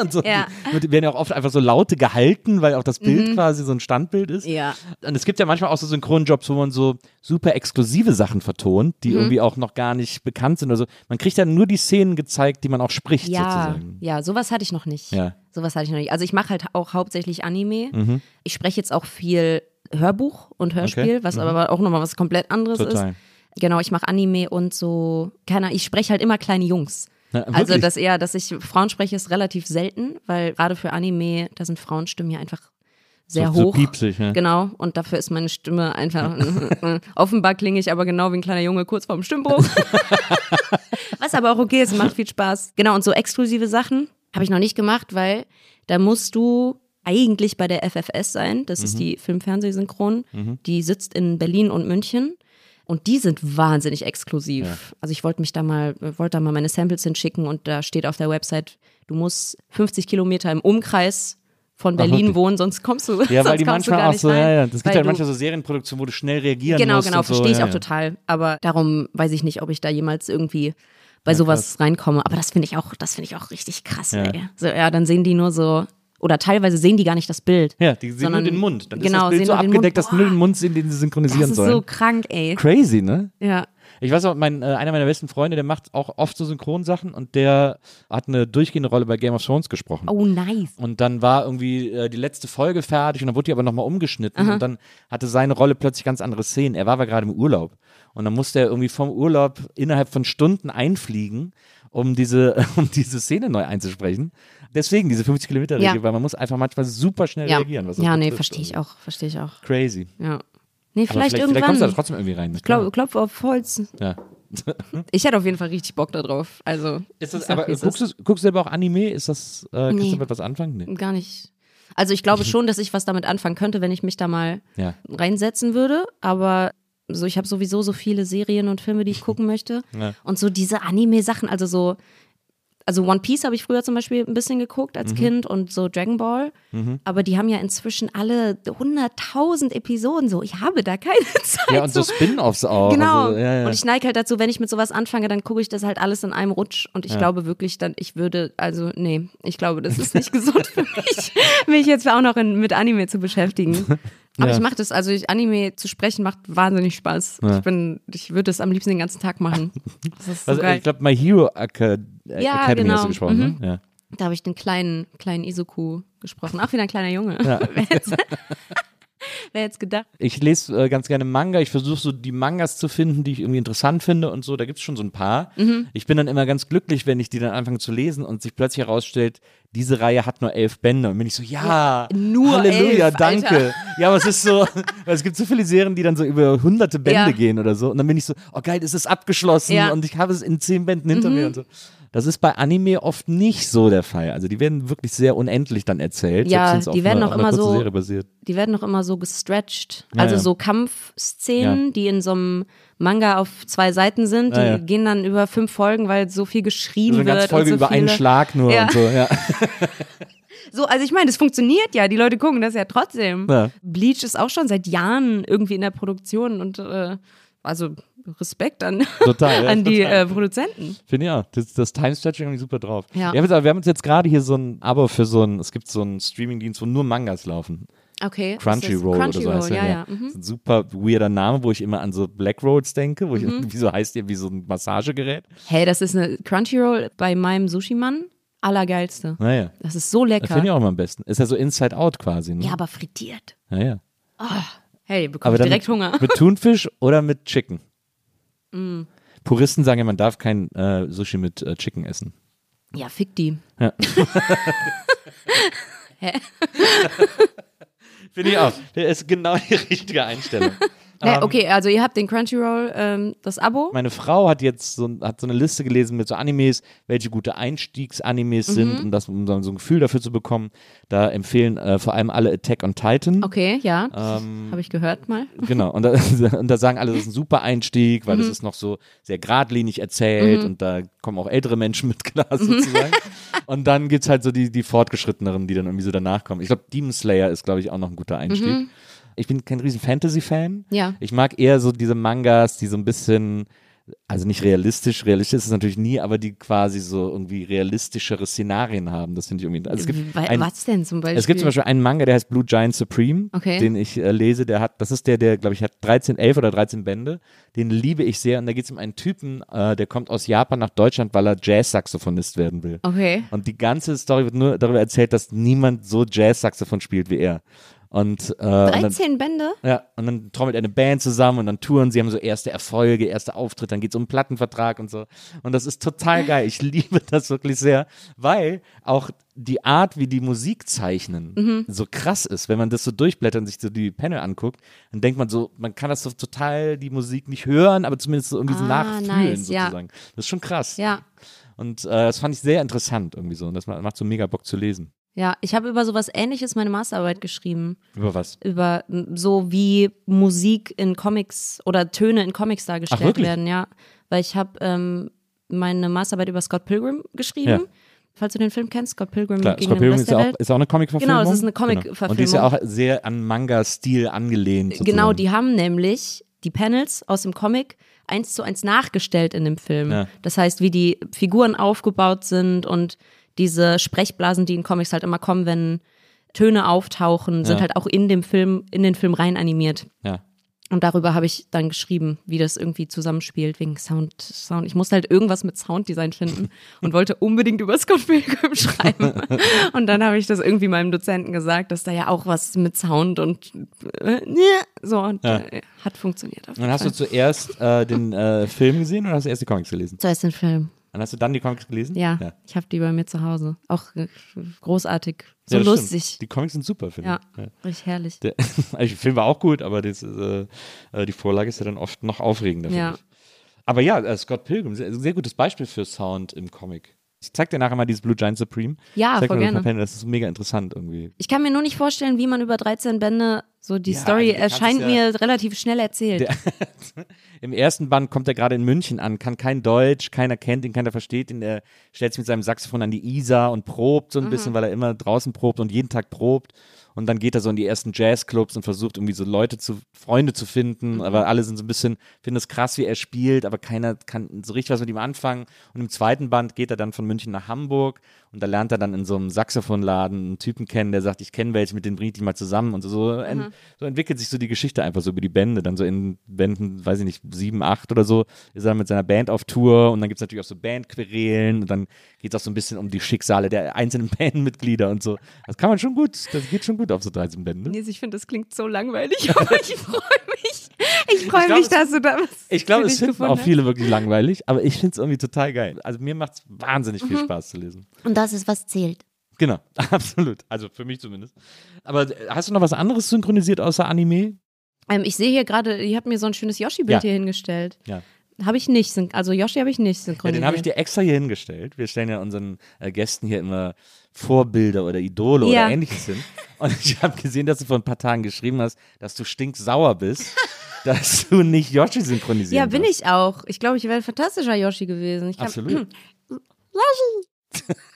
und so. Ja. Die werden ja auch oft einfach so Laute gehalten, weil auch das Bild quasi so ein Standbild ist. Ja. Und es gibt ja manchmal auch so Synchronjobs, wo man so super exklusive Sachen vertont, Mhm. die irgendwie auch noch gar nicht bekannt sind oder so. Man kriegt ja nur die Szenen gezeigt, die man auch spricht, Ja, sozusagen. ja, sowas hatte ich noch nicht. Ja. Sowas hatte ich noch nicht. Also ich mache halt auch hauptsächlich Anime. Mhm. Ich spreche jetzt auch viel Hörbuch und Hörspiel, Okay. was aber auch nochmal was komplett anderes Total. ist. Genau, ich mache Anime und so, keine Ahnung, ich spreche halt immer kleine Jungs. Na, Also das eher, dass ich Frauen spreche, ist relativ selten, weil gerade für Anime, da sind Frauenstimmen ja einfach sehr so, hoch. So piepsig, ja. Genau, und dafür ist meine Stimme einfach. offenbar klinge ich aber genau wie ein kleiner Junge kurz vorm Stimmbruch. Was aber auch okay ist, macht viel Spaß. Genau, und so exklusive Sachen habe ich noch nicht gemacht, weil da musst du eigentlich bei der FFS sein. Das ist die Film-Fernsehsynchron. Die sitzt in Berlin und München. Und die sind wahnsinnig exklusiv. Also ich wollte mich da mal, wollte da mal meine Samples hinschicken und da steht auf der Website, du musst 50 Kilometer im Umkreis von Berlin wirklich? wohnen, sonst kommst du. Ja, weil sonst die kommst du manchmal gar auch nicht so, rein, ja, ja. Das gibt ja du- manchmal so Serienproduktionen, wo du schnell reagieren Genau, musst. genau, so, verstehe ich ja, auch ja. total. Aber darum weiß ich nicht, ob ich da jemals irgendwie bei sowas reinkomme. Aber das finde ich auch, das finde ich auch richtig krass, Ja. ey. So, ja, dann sehen die nur so, oder teilweise sehen die gar nicht das Bild. Ja, die sehen Sondern- nur den Mund. Dann ist genau, das Bild so den Mund. abgedeckt, dass nur den. Mund sehen, den sie synchronisieren Das ist sollen. so krank, ey. Crazy, ne? Ja. Ich weiß auch, mein, äh, einer meiner besten Freunde, der macht auch oft so Synchronsachen und der hat eine durchgehende Rolle bei Game of Thrones gesprochen. Oh, nice. Und dann war irgendwie äh, die letzte Folge fertig und dann wurde die aber nochmal umgeschnitten und dann hatte seine Rolle plötzlich ganz andere Szenen. Er war aber gerade im Urlaub und dann musste er irgendwie vom Urlaub innerhalb von Stunden einfliegen, um diese, um diese Szene neu einzusprechen. Deswegen diese 50 Kilometer Regel, Ja. weil man muss einfach manchmal super schnell Ja, reagieren. Was ja nee, verstehe ich auch, verstehe ich auch. Crazy. Ja. Nee, Aber vielleicht, vielleicht, irgendwann. vielleicht kommst du da trotzdem irgendwie rein. ne? Klopf, klopf auf Holz. Ja. Ich hätte auf jeden Fall richtig Bock da drauf. Also, Ist ich das, aber guckst, ist. du, guckst du selber auch Anime? Ist das, äh, kannst Nee. du damit was anfangen? Nee. Gar nicht. Also ich glaube schon, dass ich was damit anfangen könnte, wenn ich mich da mal Ja. reinsetzen würde, aber so ich habe sowieso so viele Serien und Filme, die ich gucken möchte Ja. und so diese Anime-Sachen, also so also One Piece habe ich früher zum Beispiel ein bisschen geguckt Mhm. als Kind und so Dragon Ball, aber die haben ja inzwischen alle 100.000 Episoden so. Ich habe da keine Zeit. Ja, und so so Spin-Offs auch. Genau. Also, ja, ja. Und ich neige halt dazu, wenn ich mit sowas anfange, dann gucke ich das halt alles in einem Rutsch. Und ich glaube wirklich dann, ich würde, also nee, ich glaube, das ist nicht gesund für mich, mich jetzt auch noch in, mit Anime zu beschäftigen. Aber Ja. ich mache das, also ich, Anime zu sprechen macht wahnsinnig Spaß. Ja. Ich bin, ich würde das am liebsten den ganzen Tag machen. So also, geil. ich glaube, My Hero Aca äh, Ja, Academy hast genau. du gesprochen, Mhm. ne? Ja. Da habe ich den kleinen, kleinen Isoku gesprochen. Auch wieder ein kleiner Junge. Jetzt, wer jetzt gedacht? Ich lese äh, ganz gerne Manga. Ich versuche so die Mangas zu finden, die ich irgendwie interessant finde und so. Da gibt es schon so ein paar. Mhm. Ich bin dann immer ganz glücklich, wenn ich die dann anfange zu lesen und sich plötzlich herausstellt, diese Reihe hat nur elf Bände. Und bin ich so, ja, nur Halleluja, elf, danke. Alter. Ja, aber es ist so, weil es gibt so viele Serien, die dann so über hunderte Bände Ja. gehen oder so. Und dann bin ich so, oh geil, es ist abgeschlossen Ja. Mhm. und ich habe es in zehn Bänden hinter mir und so. Das ist bei Anime oft nicht so der Fall. Also die werden wirklich sehr unendlich dann erzählt. Ja, die werden auch einer immer so- die werden noch immer so gestretched. Ja, also ja. so Kampfszenen, die in so einem Manga auf zwei Seiten sind, die Ja, ja. gehen dann über fünf Folgen, weil so viel geschrieben So eine wird. ganze Folge und so über einen viele. Schlag nur Ja. und so, ja. So, also ich meine, das funktioniert ja. Die Leute gucken das ja trotzdem. Ja. Bleach ist auch schon seit Jahren irgendwie in der Produktion und äh, also Respekt an, Total, ja, an die äh, Produzenten. Finde ja, das, das Time-Stretching irgendwie super drauf. Ja. Wir, haben jetzt, wir haben uns jetzt gerade hier so ein Abo für so ein, es gibt so einen Streaming-Dienst, wo nur Mangas laufen. Okay. Crunchyroll oder so heißt der. ja, ja. Mhm. Das ist ein super weirder Name, wo ich immer an so Black Rolls denke, wo ich, wieso heißt der wie so ein Massagegerät? Hey, das ist eine Crunchyroll bei meinem Sushi-Mann. Allergeilste. Naja, Das ist so lecker. finde ich auch immer am besten. Ist ja so Inside Out quasi, ne? Ja, aber frittiert. Naja. Hey, bekomme ich direkt mit, Hunger. Mit Thunfisch oder mit Chicken? Mm. Puristen sagen ja, man darf kein äh, Sushi mit äh, Chicken essen. Ja, fick die. Finde ich auch. Der ist genau die richtige Einstellung. Naja, Ähm, okay, also ihr habt den Crunchyroll, ähm, das Abo. Meine Frau hat jetzt so, hat so eine Liste gelesen mit so Animes, welche gute Einstiegsanimes Mhm. sind, um, das, um so ein Gefühl dafür zu bekommen. Da empfehlen äh, vor allem alle Attack on Titan. Okay, ja, Ähm, habe ich gehört mal. Genau, und da, und da sagen alle, das ist ein super Einstieg, weil das Mhm. ist noch so sehr geradlinig erzählt und da kommen auch ältere Menschen mit klar sozusagen. und dann gibt es halt so die, die Fortgeschritteneren, die dann irgendwie so danach kommen. Ich glaube, Demon Slayer ist, glaube ich, auch noch ein guter Einstieg. Ich bin kein riesen Fantasy-Fan. Ja. Ich mag eher so diese Mangas, die so ein bisschen, also nicht realistisch, realistisch ist es natürlich nie, aber die quasi so irgendwie realistischere Szenarien haben. Das finde ich irgendwie. Also es gibt Wa- ein, Was denn zum Beispiel? es gibt zum Beispiel einen Manga, der heißt Blue Giant Supreme, Okay. den ich äh, lese. Der hat, das ist der, der, glaube ich, hat 13, 11 oder 13 Bände. Den liebe ich sehr. Und da geht es um einen Typen, äh, der kommt aus Japan nach Deutschland, weil er Jazz-Saxophonist werden will. Okay. Und die ganze Story wird nur darüber erzählt, dass niemand so Jazz-Saxophon spielt wie er. Und, äh, und dann, 13 Bände? ja, und dann trommelt er eine Band zusammen und dann touren sie, haben so erste Erfolge, erste Auftritte, dann geht es um einen Plattenvertrag und so. Und das ist total geil. Ich liebe das wirklich sehr, weil auch die Art, wie die Musik zeichnen, Mhm. so krass ist. Wenn man das so durchblättert und sich so die Panel anguckt, dann denkt man so, man kann das so total die Musik nicht hören, aber zumindest so irgendwie so Ah, nachfühlen nice, ja. sozusagen. Das ist schon krass. Ja. Und äh, das fand ich sehr interessant irgendwie so. Und das macht so mega Bock zu lesen. Ja, ich habe über sowas ähnliches meine Masterarbeit geschrieben. Über was? Über so wie Musik in Comics oder Töne in Comics dargestellt wirklich? werden, ja. Weil ich habe ähm, meine Masterarbeit über Scott Pilgrim geschrieben. Ja. Falls du den Film kennst, Scott Pilgrim Klar, gegen Scott den Pilgrim Rest ist der auch, Welt. ist auch eine Comic-Verfilmung. Genau, es ist eine Genau. Comic-Verfilmung. Und die ist ja auch sehr an Manga-Stil angelehnt. Sozusagen. Genau, die haben nämlich die Panels aus dem Comic eins zu eins nachgestellt in dem Film. Ja. Das heißt, wie die Figuren aufgebaut sind und diese Sprechblasen, die in Comics halt immer kommen, wenn Töne auftauchen, sind Ja. halt auch in dem Film, in den Film rein animiert. Ja. Und darüber habe ich dann geschrieben, wie das irgendwie zusammenspielt, wegen Sound, Sound. Ich musste halt irgendwas mit Sounddesign finden und wollte unbedingt über Scott Pilgrim schreiben. Und dann habe ich das irgendwie meinem Dozenten gesagt, dass da ja auch was mit Sound und äh, so und Ja. äh, hat funktioniert. Und hast du Fall. zuerst äh, den äh, Film gesehen oder hast du erst die Comics gelesen? zuerst den Film? Und hast du dann die Comics gelesen? Ja, ja. ich habe die bei mir zu Hause. Auch großartig, so Ja, lustig. stimmt. Die Comics sind super, finde Ja, ich. Ja. richtig herrlich. Der, also der Film war auch gut, aber das, äh, äh, die Vorlage ist ja dann oft noch aufregender. finde Ja. Ich. Aber ja, äh, Scott Pilgrim, sehr, sehr gutes Beispiel für Sound im Comic. Ich zeig dir nachher mal dieses Blue Giant Supreme. Ja, voll gerne. Panel, Das ist mega interessant irgendwie. Ich kann mir nur nicht vorstellen, wie man über 13 Bände so die Ja, Story also erscheint es mir relativ schnell erzählt. Im ersten Band kommt er gerade in München an, kann kein Deutsch, keiner kennt ihn, keiner versteht ihn. Er stellt sich mit seinem Saxophon an die Isar und probt so ein Mhm. bisschen, weil er immer draußen probt und jeden Tag probt. Und dann geht er so in die ersten Jazzclubs und versucht irgendwie so Leute zu, Freunde zu finden. Mhm. Aber alle sind so ein bisschen, finden es krass, wie er spielt, aber keiner kann so richtig was mit ihm anfangen. Und im zweiten Band geht er dann von München nach Hamburg und da lernt er dann in so einem Saxophonladen einen Typen kennen, der sagt, ich kenne welche, mit denen bringe ich dich mal zusammen. Und so, so, Mhm. en, so entwickelt sich so die Geschichte einfach so über die Bände. Dann so in Bänden, weiß ich nicht, sieben, acht oder so, ist er dann mit seiner Band auf Tour und dann gibt es natürlich auch so Bandquerelen und dann geht es auch so ein bisschen um die Schicksale der einzelnen Bandmitglieder und so. Das kann man schon gut, das geht schon gut auf so 13 Bände. Nils, ich finde, das klingt so langweilig, aber ich freue mich. Ich freue mich, es- dass du da was Ich glaube, es finden auch viele wirklich langweilig, aber ich finde es irgendwie total geil. Also mir macht es wahnsinnig Mhm. viel Spaß zu lesen. Und das ist, was zählt. Genau, absolut. Also für mich zumindest. Aber hast du noch was anderes synchronisiert außer Anime? Ähm, ich sehe hier gerade, ihr habt mir so ein schönes Yoshi-Bild Ja. hier hingestellt. Ja. Habe ich nicht, also Yoshi habe ich nicht Ja, synchronisiert. den habe ich dir extra hier hingestellt. Wir stellen ja unseren äh, Gästen hier immer Vorbilder oder Idole Ja. oder ähnliches hin. Und ich habe gesehen, dass du vor ein paar Tagen geschrieben hast, dass du stinksauer bist, dass du nicht Yoshi synchronisieren ja, bin wirst. ich auch. Ich glaube, ich wäre ein fantastischer Yoshi gewesen. Ich Absolut.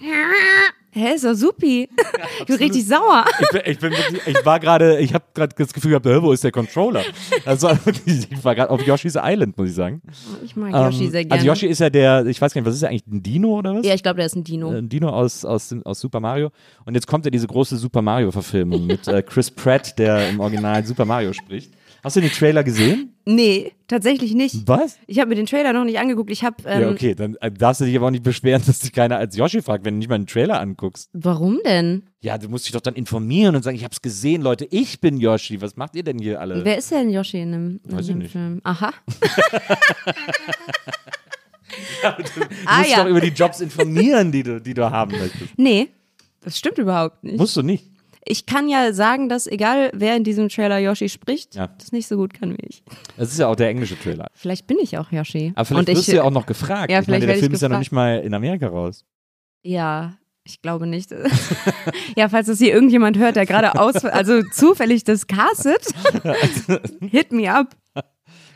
Hä, ist doch supi. ich bin richtig sauer. Ich, bin, ich, bin wirklich, ich war gerade, ich habe gerade das Gefühl gehabt, wo ist der Controller? Also ich war gerade auf Yoshi's Island, muss ich sagen. Ich mag Yoshi Ähm, sehr gerne. Also Yoshi ist ja der, ich weiß gar nicht, was ist er eigentlich, ein Dino oder was? ja, ich glaube, der ist ein Dino. ein Dino aus, aus, aus Super Mario. Und jetzt kommt ja diese große Super Mario-Verfilmung mit äh, Chris Pratt, der im Original Super Mario spricht. Hast du den Trailer gesehen? Nee, tatsächlich nicht. Was? Ich habe mir den Trailer noch nicht angeguckt. Ich habe. Ähm, ja, okay, dann äh, darfst du dich aber auch nicht beschweren, dass dich keiner als Yoshi fragt, wenn du nicht mal einen Trailer anguckst. Warum denn? Ja, du musst dich doch dann informieren und sagen, ich hab's gesehen, Leute, ich bin Yoshi. Was macht ihr denn hier alle? Wer ist denn Yoshi in dem, in Weiß ich dem nicht. Film? Aha. du ah, musst ja. doch über die Jobs informieren, die du, die du haben möchtest. Nee, das stimmt überhaupt nicht. Musst du nicht. Ich kann ja sagen, dass egal wer in diesem Trailer Yoshi spricht, Ja. das nicht so gut kann wie ich. Das ist ja auch der englische Trailer. Vielleicht bin ich auch Yoshi. Aber vielleicht Und wirst ich, du ja auch noch gefragt. Ja, ich meine, vielleicht der Film ist ja noch nicht mal in Amerika raus. Ja, ich glaube nicht. ja, falls das hier irgendjemand hört, der gerade aus, also zufällig das castet, hit me up.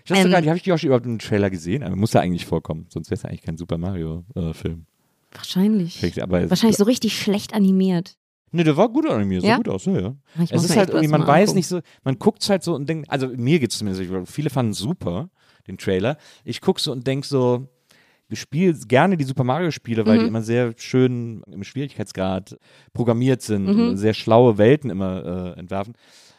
Ich weiß Ähm, gar nicht, habe ich Yoshi überhaupt im Trailer gesehen? Aber muss ja eigentlich vorkommen, sonst wäre es ja eigentlich kein Super Mario-Film. Wahrscheinlich. aber Wahrscheinlich so richtig schlecht animiert. Nee, der war gut animiert, sah Ja? gut aus, ja, ja. Ich Es muss ist mir halt echt irgendwie, man mal weiß angucken. nicht so, man guckt halt so und denkt, also mir geht es zumindest, so, viele fanden es super, den Trailer. Ich gucke so und denke so, ich spiele gerne die Super Mario-Spiele, weil Mhm. die immer sehr schön im Schwierigkeitsgrad programmiert sind Mhm. und sehr schlaue Welten immer äh, entwerfen.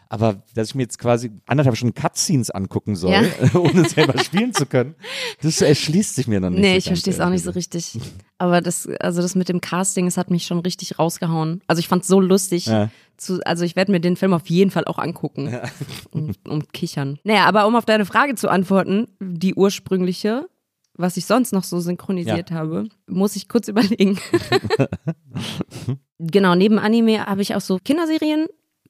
Aber dass ich mir jetzt quasi anderthalb Stunden Cutscenes angucken soll, Ja. ohne selber spielen zu können, das erschließt sich mir dann nicht. Nee, so ich verstehe es auch nicht so richtig. Aber das, also das mit dem Casting, es hat mich schon richtig rausgehauen. Also ich fand es so lustig. Ja. Zu, also ich werde mir den Film auf jeden Fall auch angucken. Und, und kichern. Naja, aber um auf deine Frage zu antworten, die ursprüngliche, was ich sonst noch so synchronisiert habe, muss ich kurz überlegen. genau, neben Anime habe ich auch so Kinderserien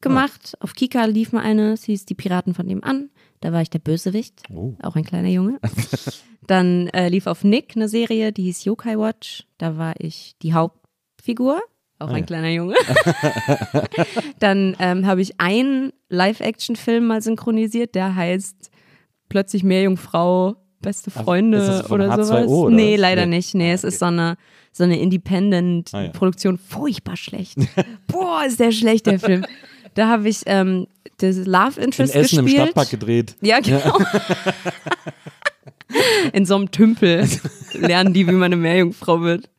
gemacht. Auf Kika lief mal eine, es hieß Die Piraten von nebenan. Da war ich der Bösewicht, Oh. auch ein kleiner Junge. Dann äh, lief auf Nick eine Serie, die hieß Yokai Watch. Da war ich die Hauptfigur, auch ein ja. kleiner Junge. Dann ähm, habe ich einen Live-Action-Film mal synchronisiert, der heißt Plötzlich Meerjungfrau, beste Ach, Freunde ist von oder H2O sowas. oder nee, leider Nee. nicht. Nee, Ah, es ist okay. so eine, so eine Ah, ja. Independent-Produktion. Furchtbar schlecht. Boah, ist der schlecht, der Film. Da habe ich ähm, das Love In Interest Essen im gespielt. Stadtpark gedreht. Ja, genau. In so einem Tümpel lernen die, wie man eine Meerjungfrau wird.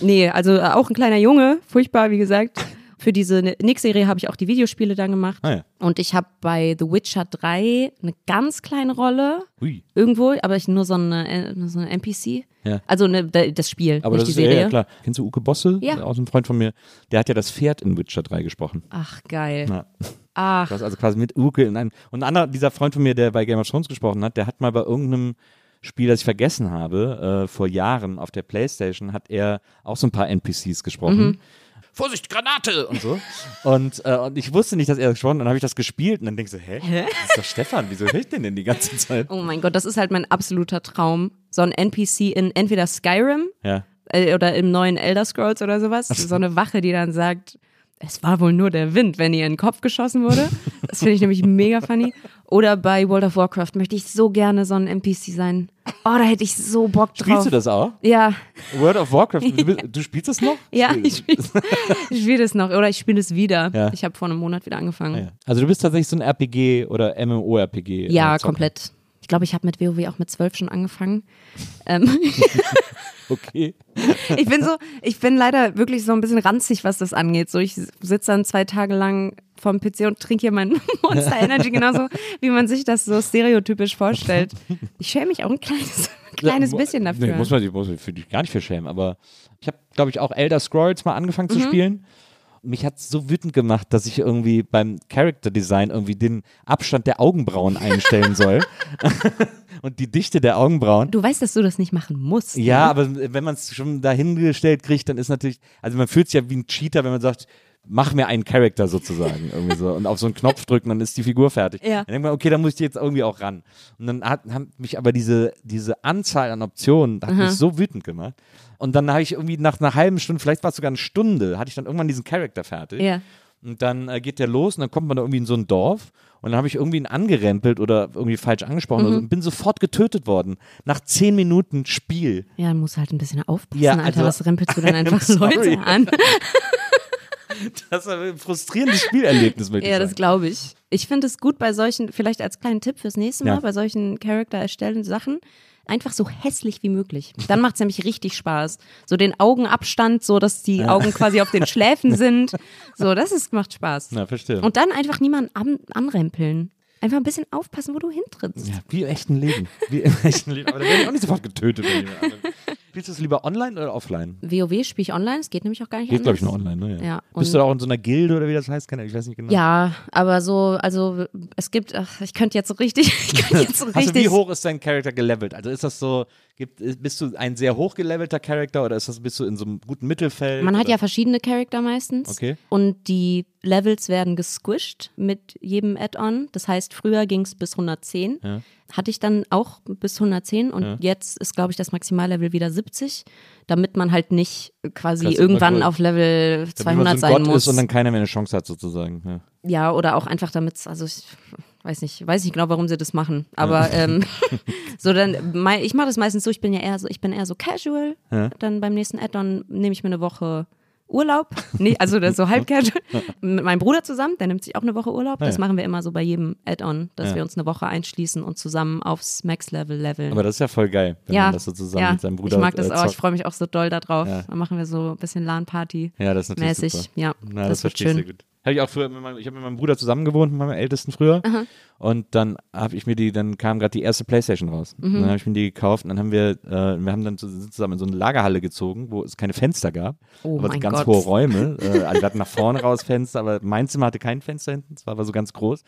Nee, also äh, auch ein kleiner Junge, furchtbar, wie gesagt. Für diese Nick-Serie habe ich auch die Videospiele dann gemacht. Ah ja. Und ich habe bei The Witcher 3 eine ganz kleine Rolle Hui. irgendwo, aber ich nur so eine, äh, nur so eine NPC. Ja. Also ne, das Spiel, Aber nicht das die ist Serie. ja klar. Kennst du Uke Bosse? Ja. Aus einem Freund von mir. Der hat ja das Pferd in Witcher 3 gesprochen. Ach, geil. Ja. Ach, Du hast also quasi mit Uke in einem. Und ein anderer, dieser Freund von mir, der bei Game of Thrones gesprochen hat, der hat mal bei irgendeinem Spiel, das ich vergessen habe, äh, vor Jahren auf der Playstation, hat er auch so ein paar NPCs gesprochen. Mhm. Vorsicht, Granate! Und so. Und, äh, und ich wusste nicht, dass er das gesprochen hat. Dann habe ich das gespielt und dann denkst du, hä? Hä? Das ist doch Stefan, wieso höre ich den denn die ganze Zeit? oh mein Gott, das ist halt mein absoluter Traum. So ein NPC in entweder Skyrim Ja. äh, oder im neuen Elder Scrolls oder sowas. So eine Wache, die dann sagt, es war wohl nur der Wind, wenn ihr in den Kopf geschossen wurde. Das finde ich nämlich mega funny. Oder bei World of Warcraft möchte ich so gerne so ein NPC sein. Oh, da hätte ich so Bock drauf. Spielst du das auch? Ja, World of Warcraft, du, du spielst das noch? ja, ich spiele spiel das noch. Oder ich spiele es wieder. Ja. Ich habe vor einem Monat wieder angefangen. Ah, ja. Also du bist tatsächlich so ein RPG oder MMORPG. äh, Ja, Zocker. komplett. Ich glaube, ich habe mit WoW auch mit zwölf schon angefangen. Ähm, Okay. ich bin so, ich bin leider wirklich so ein bisschen ranzig, was das angeht. So, ich sitze dann zwei Tage lang vorm PC und trinke hier mein Monster Energy, genauso wie man sich das so stereotypisch vorstellt. Ich schäme mich auch ein kleines, kleines Ja, bisschen dafür. Nee, muss man sich für dich gar nicht für schämen, aber ich habe, glaube ich, auch Elder Scrolls mal angefangen Mhm. zu spielen. Mich hat es so wütend gemacht, dass ich irgendwie beim Character Design irgendwie den Abstand der Augenbrauen einstellen soll. und die Dichte der Augenbrauen. du weißt, dass du das nicht machen musst. Ja, ne? aber wenn man es schon dahingestellt kriegt, dann ist natürlich, also man fühlt sich ja wie ein Cheater, wenn man sagt, mach mir einen Charakter sozusagen irgendwie so und auf so einen Knopf drücken, dann ist die Figur fertig. Ja. Dann denkt man, okay, da muss ich jetzt irgendwie auch ran. Und dann hat, hat mich aber diese, diese Anzahl an Optionen, hat mich so wütend gemacht. Und dann habe ich irgendwie nach einer halben Stunde, vielleicht war es sogar eine Stunde, hatte ich dann irgendwann diesen Charakter fertig. Ja. Und dann äh, geht der los und dann kommt man da irgendwie in so ein Dorf und dann habe ich irgendwie ihn angerempelt oder irgendwie falsch angesprochen Mhm. so und bin sofort getötet worden. Nach zehn Minuten Spiel. Ja, du halt ein bisschen aufpassen, Ja, Alter. also- Was rempelst du dann einfach. Leute an? Das ist ein frustrierendes Spielerlebnis, möchte Ja, ich das sagen. glaube ich. Ich finde es gut bei solchen, vielleicht als kleinen Tipp fürs nächste Mal, Ja. bei solchen Charakter erstellenden Sachen, einfach so hässlich wie möglich. Dann macht es nämlich richtig Spaß. So den Augenabstand, so dass die Augen quasi auf den Schläfen sind. So, das ist, macht Spaß. Na, verstehe. Und dann einfach niemanden an, anrempeln. Einfach ein bisschen aufpassen, wo du hintrittst. ja, wie im echten Leben. Wie im echten Leben. Aber da werde ich auch nicht sofort getötet. Wenn anderes- Spielst du es lieber online oder offline? WoW spiele ich online, es geht nämlich auch gar nicht Geht, glaube ich, nur online, ne? Ja, Bist und- du da auch in so einer Gilde oder wie das heißt? Keine- Ich weiß nicht genau. Ja, aber so, also es gibt, ach, ich könnte jetzt so richtig, ich könnte jetzt so Also richtig. wie hoch ist dein Charakter gelevelt? Also ist das so, gibt, bist du ein sehr hoch gelevelter Charakter oder ist das, bist du in so einem guten Mittelfeld? Man hat oder? ja verschiedene Charakter meistens. Okay. Und die Levels werden gesquished mit jedem Add-on. Das heißt, früher ging es bis 110. Ja. Hatte ich dann auch bis 110 und Ja. jetzt ist, glaube ich, das Maximallevel wieder 70, damit man halt nicht quasi Krass, irgendwann auf Level Damit 200 man so sein ein Gott muss. ist und dann keiner mehr eine Chance hat, sozusagen. Ja. Ja, oder auch einfach damit, also ich weiß nicht, weiß nicht genau, warum sie das machen. Aber ähm, so dann, ich mache das meistens so, ich bin ja eher so, ich bin eher so casual. Dann beim nächsten Add-on nehme ich mir eine Woche Urlaub. Nee, also das ist so halb casual. Mit meinem Bruder zusammen, der nimmt sich auch eine Woche Urlaub. Das ja. machen wir immer so bei jedem Add-on, dass Ja. wir uns eine Woche einschließen und zusammen aufs Max-Level leveln. Aber das ist ja voll geil, wenn ja, man das so zusammen mit seinem Bruder Ich mag das äh, auch, ich freue mich auch so doll darauf. Dann machen wir so ein bisschen LAN-Party. Ja, das ist natürlich mäßig. super. Ja, Na, das, das, wird verstehe ich schön. Habe ich auch früher mit meinem, ich habe mit meinem Bruder zusammen gewohnt, mit meinem Ältesten früher. Und dann habe ich mir die, dann kam gerade die erste Playstation raus. Mhm. Dann habe ich mir die gekauft und dann haben wir, äh, wir haben dann zusammen in so eine Lagerhalle gezogen, wo es keine Fenster gab, Oh aber ganz Gott. hohe Räume. Äh, also wir hatten nach vorne raus Fenster, aber mein Zimmer hatte kein Fenster hinten, es war aber so ganz groß.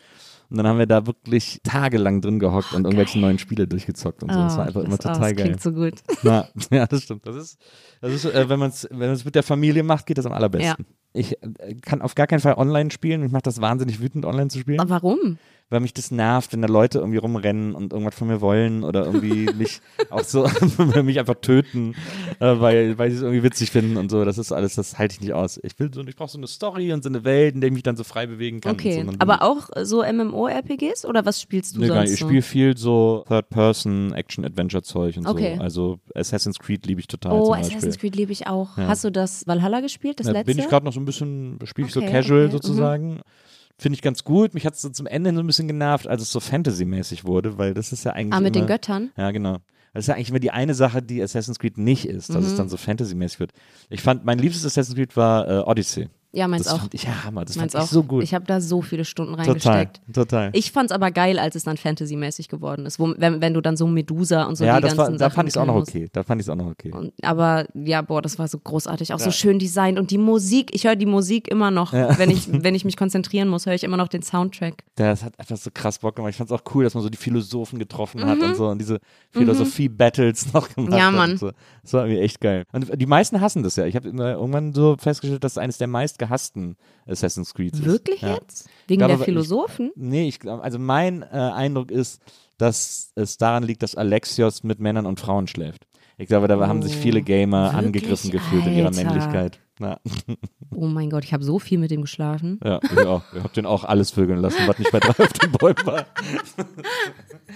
Und dann haben wir da wirklich tagelang drin gehockt und irgendwelche neuen Spiele durchgezockt und so. das Oh, war einfach immer das- oh, total das geil. klingt so gut. Na, ja, das stimmt. Das ist, das ist äh, wenn man es wenn man's mit der Familie macht, geht das am allerbesten. Ich äh, kann auf gar keinen Fall online spielen. Mich macht das wahnsinnig wütend, online zu spielen, Aber warum? Weil mich das nervt, wenn da Leute irgendwie rumrennen und irgendwas von mir wollen oder irgendwie mich auch so mich einfach töten, äh, weil, weil sie es irgendwie witzig finden und so. Das ist alles, das halte ich nicht aus. Ich will so, ich brauche so eine Story und so eine Welt, in der ich mich dann so frei bewegen kann. Okay, und so. Aber auch so MMO-RPGs oder was spielst du Nee, gar sonst nicht. Ich so? spiele viel so Third-Person, Action-Adventure-Zeug und Okay. so. Also Assassin's Creed liebe ich total Oh. Assassin's Creed liebe ich auch. Ja. Hast du das Valhalla gespielt, das Ja, letzte? bin ich gerade noch so ein bisschen, spiele ich Okay, so casual okay, sozusagen. Finde ich ganz gut. Mich hat es so zum Ende so ein bisschen genervt, als es so Fantasy-mäßig wurde, weil das ist ja eigentlich. ah, mit immer, den Göttern? Ja, genau. Das ist ja eigentlich immer die eine Sache, die Assassin's Creed nicht ist, dass es Mhm. dann so Fantasy-mäßig wird. Ich fand, mein liebstes Assassin's Creed war äh, Odyssey. Ja, meins das auch. fand ich ja Hammer. Das Meins fand auch. ich so gut. Ich habe da so viele Stunden total, reingesteckt. total. Ich fand's aber geil, als es dann Fantasy-mäßig geworden ist, wo, wenn, wenn du dann so Medusa und so ja, die das war, ganzen da Sachen fand ich auch noch okay. Da fand ich es auch noch okay. Und, aber ja, boah, das war so großartig, auch so Ja. schön designt und die Musik, ich höre die Musik immer noch, wenn, ich, wenn ich mich konzentrieren muss, höre ich immer noch den Soundtrack. Das hat einfach so krass Bock gemacht. Ich fand es auch cool, dass man so die Philosophen getroffen hat Mhm. und so und diese Philosophie-Battles noch gemacht Ja, hat. Mann. So. Das war irgendwie echt geil. Und die meisten hassen das ja. Ich habe irgendwann so festgestellt, dass es eines der meistgehassten Assassin's Creed ist. Wirklich ja. jetzt? Wegen glaube, der aber ich- Philosophen? Nee, ich glaube, also mein äh, Eindruck ist, dass es daran liegt, dass Alexios mit Männern und Frauen schläft. Ich glaube, da haben sich viele Gamer wirklich? angegriffen gefühlt in ihrer Alter. Männlichkeit. Ja, Oh mein Gott, ich habe so viel mit dem geschlafen. ja ich auch. Ich habe den auch alles vögeln lassen, was nicht bei drei auf den Bäumen war.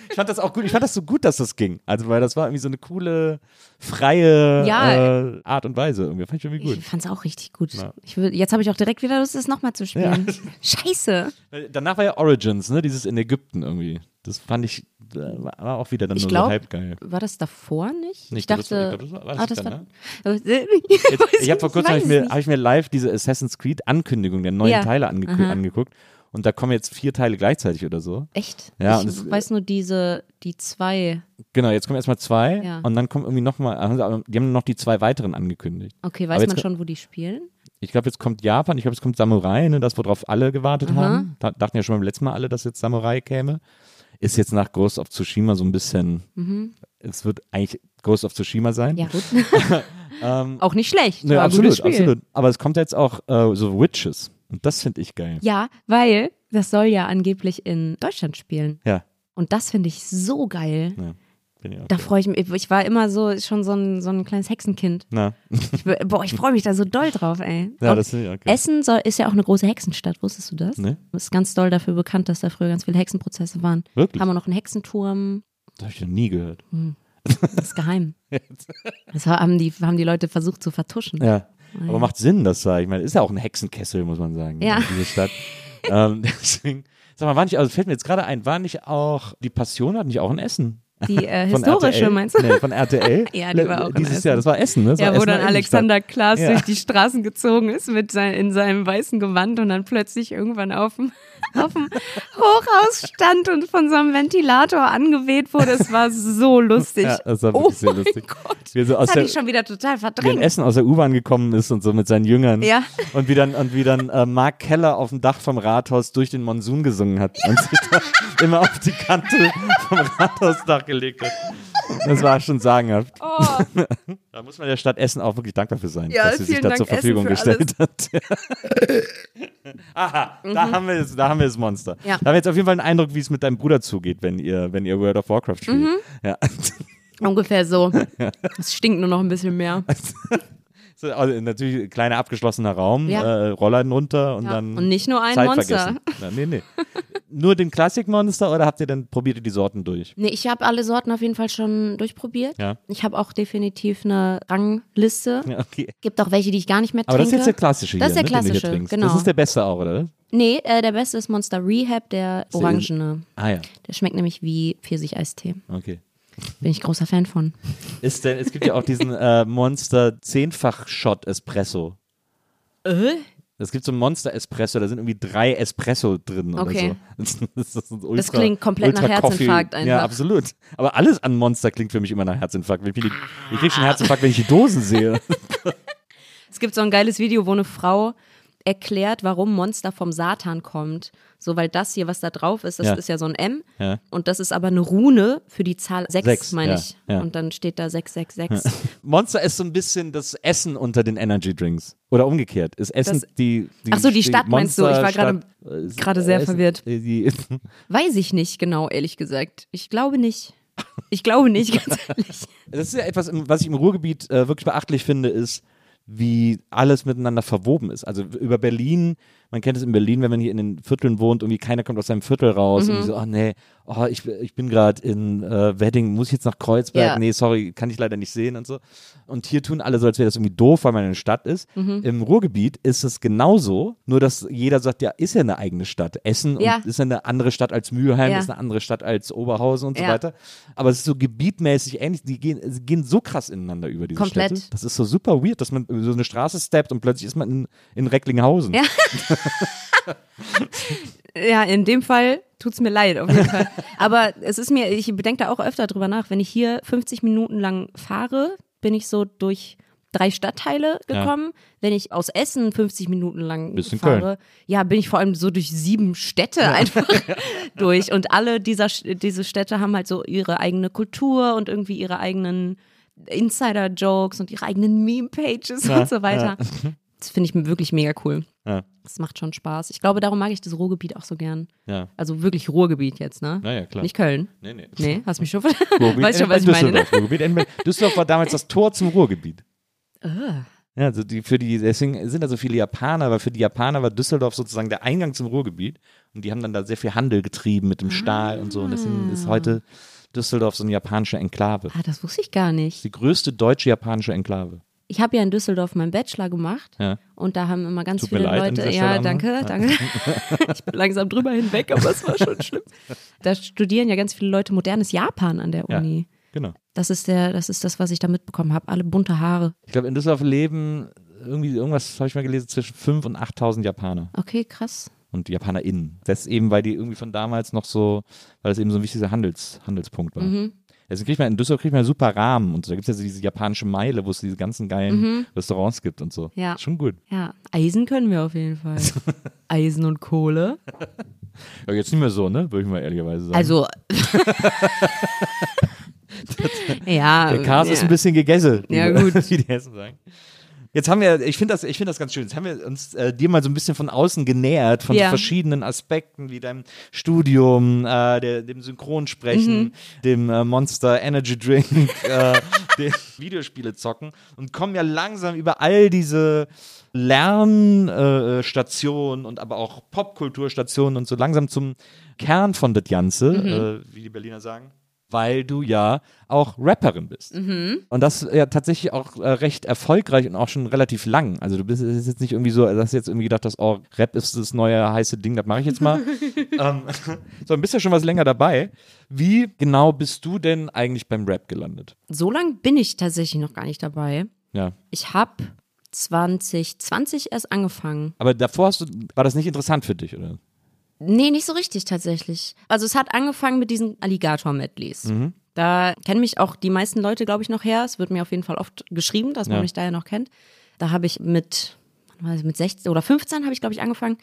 Ich fand das auch gut. Ich fand das so gut, dass das ging. Also, weil das war irgendwie so eine coole, freie Ja. äh, Art und Weise. Irgendwie. Fand ich irgendwie gut. Ich fand's auch richtig gut. Ja. Will, jetzt habe ich auch direkt wieder Lust, das nochmal zu spielen. Scheiße. Weil Danach war ja Origins, ne? Dieses in Ägypten irgendwie. Das fand ich, äh, war auch wieder dann Ich nur glaub- so halb geil. War das davor nicht? Nee, ich dachte. das war, war das ah, das dann, war, ne? Jetzt, Ich habe vor kurzem hab ich mir, hab ich mir live diese Assassin's Creed Ankündigung der neuen Ja. Teile ange Aha. angeguckt und da kommen jetzt vier Teile gleichzeitig oder so. Echt? Ja, ich es- weiß nur diese, die zwei. Genau, jetzt kommen erstmal zwei Ja. und dann kommen irgendwie nochmal, die haben noch die zwei weiteren angekündigt. Okay, weiß man schon, wo die spielen? Ich glaube, jetzt kommt Japan, ich glaube, jetzt kommt Samurai, ne, das, worauf alle gewartet Aha. haben. Da, dachten ja schon beim letzten Mal alle, dass jetzt Samurai käme. Ist jetzt nach Ghost of Tsushima so ein bisschen, es wird eigentlich Ghost of Tsushima sein. Mhm. Ja, gut. Ähm, auch nicht schlecht. ne, absolut, absolut. Aber es kommt jetzt auch äh, so Witches. Und das finde ich geil. Ja, weil das soll ja angeblich in Deutschland spielen. Ja, Und das finde ich so geil. ja. Bin ich auch Da freue ich mich. Ich war immer so schon so ein, so ein kleines Hexenkind. Na, Ich, boah, ich freue mich da so doll drauf, ey. ja, das ich auch geil. Essen soll, ist ja auch eine große Hexenstadt, wusstest du das? Ne? Ist ganz doll dafür bekannt, dass da früher ganz viele Hexenprozesse waren. Wirklich? Haben wir noch einen Hexenturm. Das habe ich noch nie gehört. Das ist geheim. Das haben die, haben die Leute versucht zu vertuschen. Ja. Aber macht Sinn, das da. Ich meine, ist ja auch ein Hexenkessel, muss man sagen. Ja. Diese Stadt. ähm, deswegen, sag mal, war nicht, also fällt mir jetzt gerade ein, war nicht auch, die Passion hat nicht auch ein Essen? Die äh, historische, RTL? meinst du? Nee, von RTL. Ja, die war auch in Dieses Essen. Jahr, das war Essen, ne? Das Ja, wo Essener dann. Alexander Klaas Ja. durch die Straßen gezogen ist mit sein, in seinem weißen Gewand und dann plötzlich irgendwann auf dem, auf dem Hochhaus stand und von so einem Ventilator angeweht wurde. Es war so lustig. Ja, das war oh wirklich sehr mein lustig. Gott. Wie so aus Das hatte ich schon wieder total wie verdrängt. Essen aus der U-Bahn gekommen ist und so mit seinen Jüngern. Ja. Und wie dann, und wie dann äh, Mark Keller auf dem Dach vom Rathaus durch den Monsun gesungen hat und sich da immer auf die Kante vom Rathausdach gelegt hat. Das war schon sagenhaft. Oh. Da muss man der Stadt Essen auch wirklich dankbar für sein, Ja, dass sie sich da Dank, zur Verfügung gestellt hat. Aha, da, haben wir es, da haben wir das Monster. Mhm. Ja. Da haben wir jetzt auf jeden Fall einen Eindruck, wie es mit deinem Bruder zugeht, wenn ihr, wenn ihr World of Warcraft spielt. Mhm. Ja. Ungefähr so. Es stinkt nur noch ein bisschen mehr. So, also natürlich ein kleiner abgeschlossener Raum, Ja. äh, Rollladen runter und Ja. dann Und nicht nur ein Zeit Monster. vergessen. Na, nee, nee. Nur den Classic-Monster oder habt ihr dann probiert ihr die Sorten durch? Nee, ich habe alle Sorten auf jeden Fall schon durchprobiert. Ja. Ich habe auch definitiv eine Rangliste. Ja, okay. Gibt auch welche, die ich gar nicht mehr trinke. Aber das ist jetzt der klassische Das ist hier, der ne, hier klassische, trinkst. genau. Das ist der beste auch, oder? Nee, äh, der beste ist Monster Rehab, der orangene. Ah ja, Der schmeckt nämlich wie Pfirsich-Eistee. okay. Bin ich großer Fan von. Ist denn, es gibt ja auch diesen äh, Monster zehnfach Shot Espresso. Äh? Es gibt so einen Monster Espresso, da sind irgendwie drei Espresso drin Okay. oder so. Das, ein ultra, Das klingt komplett nach Herzinfarkt Coffee. Ja, einfach. absolut. Aber alles an Monster klingt für mich immer nach Herzinfarkt. Ich, die, ich krieg schon Herzinfarkt, wenn ich die Dosen sehe. Es gibt so ein geiles Video, wo eine Frau erklärt, warum Monster vom Satan kommt. So, weil das hier, was da drauf ist, das Ja. ist ja so ein M. Ja. Und das ist aber eine Rune für die Zahl 6, Sechs, meine ja, ich. Und dann steht da 666. Monster ist so ein bisschen das Essen unter den Energy Drinks. Oder umgekehrt. Ist Essen Das- die, die Ach so, die Stadt meinst du? Ich war gerade- äh, gerade sehr Essen- verwirrt. äh, Die, Weiß ich nicht genau, ehrlich gesagt. Ich glaube nicht. Ich glaube nicht, ganz ehrlich. Das ist ja etwas, was ich im Ruhrgebiet äh, wirklich beachtlich finde, ist, wie alles miteinander verwoben ist. Also über Berlin, man kennt es in Berlin, wenn man hier in den Vierteln wohnt, irgendwie keiner kommt aus seinem Viertel raus Mhm. und so, oh nee, oh, ich, ich bin gerade in äh, Wedding, muss ich jetzt nach Kreuzberg? Ja. Nee, sorry, kann ich leider nicht sehen und so. Und hier tun alle so, als wäre das irgendwie doof, weil man in der Stadt ist. Mhm. Im Ruhrgebiet ist es genauso, nur dass jeder sagt, ja, ist ja eine eigene Stadt. Essen Ja. ist ja eine andere Stadt als Mülheim, Ja. ist eine andere Stadt als Oberhausen und so weiter. Aber es ist so gebietmäßig ähnlich, die gehen, gehen so krass ineinander über diese Komplett. Städte. Das ist so super weird, dass man über so eine Straße steppt und plötzlich ist man in, in Recklinghausen. Ja. Ja, in dem Fall tut's mir leid, auf jeden Fall. Aber es ist mir, ich bedenke da auch öfter drüber nach, wenn ich hier 50 Minuten lang fahre, bin ich so durch drei Stadtteile Ja. gekommen. Wenn ich aus Essen 50 Minuten lang Bist in fahre, ja, bin ich vor allem so durch sieben Städte einfach durch. Und alle dieser, diese Städte haben halt so ihre eigene Kultur und irgendwie ihre eigenen Insider-Jokes und ihre eigenen Meme-Pages Ja, und so weiter. Das finde ich wirklich mega cool. Ja, Das macht schon Spaß. Ich glaube, darum mag ich das Ruhrgebiet auch so gern. ja. Also wirklich Ruhrgebiet jetzt, ne? Naja, klar. Nicht Köln. Nee, nee. Nee, hast mich schon Ruhrgebiet Weißt schon, was bei ich meine, ne? Düsseldorf. Ruhrgebiet bei- Düsseldorf war damals das Tor zum Ruhrgebiet. Ah. Ja, also die, für die, deswegen sind da so viele Japaner, weil für die Japaner war Düsseldorf sozusagen der Eingang zum Ruhrgebiet und die haben dann da sehr viel Handel getrieben mit dem Stahl und so und deswegen ist heute Düsseldorf so eine japanische Enklave. Ah, das wusste ich gar nicht. Die größte deutsche japanische Enklave. Ich habe ja in Düsseldorf meinen Bachelor gemacht Ja. und da haben immer ganz Tut viele leid Leute. Ja, danke, danke. ich bin langsam drüber hinweg, aber es war schon schlimm. Da studieren ja ganz viele Leute modernes Japan an der Ja. Uni. Genau. Das ist der, das ist das, was ich da mitbekommen habe. Alle bunte Haare. Ich glaube, in Düsseldorf leben irgendwie irgendwas, habe ich mal gelesen, zwischen 5.000 und 8.000 Japaner Okay, krass. und JapanerInnen. Das eben, weil die irgendwie von damals noch so, weil das eben so ein wichtiger Handels, Handelspunkt war. Mhm. Deswegen kriegt man in Düsseldorf kriegt man super Rahmen und so. Da gibt es ja so diese japanische Meile, wo es diese ganzen geilen Restaurants gibt und so. Mhm. Ja. Schon gut. Ja, Eisen können wir auf jeden Fall. Eisen und Kohle. Ja, jetzt nicht mehr so, ne? Würde ich mal ehrlicherweise sagen. Also. ja. Der Cast ja. ist ein bisschen gegesselt. Ja, gut. Wie die Hessen sagen. Jetzt haben wir, ich finde das, ich finde das ganz schön. Jetzt haben wir uns äh, dir mal so ein bisschen von außen genähert, von Ja. verschiedenen Aspekten, wie deinem Studium, äh, der, dem Synchronsprechen, Mhm. dem äh, Monster Energy Drink, äh, dem Videospiele zocken und kommen ja langsam über all diese Lernstationen äh, und aber auch Popkulturstationen und so langsam zum Kern von das Ganze, Mhm. äh, wie die Berliner sagen weil du ja auch Rapperin bist. Mhm. Und das ja tatsächlich auch äh, recht erfolgreich und auch schon relativ lang. Also du bist jetzt nicht irgendwie so, dass du jetzt irgendwie gedacht hast, oh, Rap ist das neue heiße Ding, das mache ich jetzt mal. ähm, sondern bist ja schon was länger dabei. Wie genau bist du denn eigentlich beim Rap gelandet? So lange bin ich tatsächlich noch gar nicht dabei. Ja. Ich habe 2020 erst angefangen. Aber davor hast du, war das nicht interessant für dich, oder? Nee, nicht so richtig tatsächlich. Also es hat angefangen mit diesen Alligator-Medleys. Mhm. Da kennen mich auch die meisten Leute, glaube ich, noch her. Es wird mir auf jeden Fall oft geschrieben, dass man Ja. mich daher noch kennt. Da habe ich mit, mit 16 oder 15 habe ich, glaube ich, angefangen,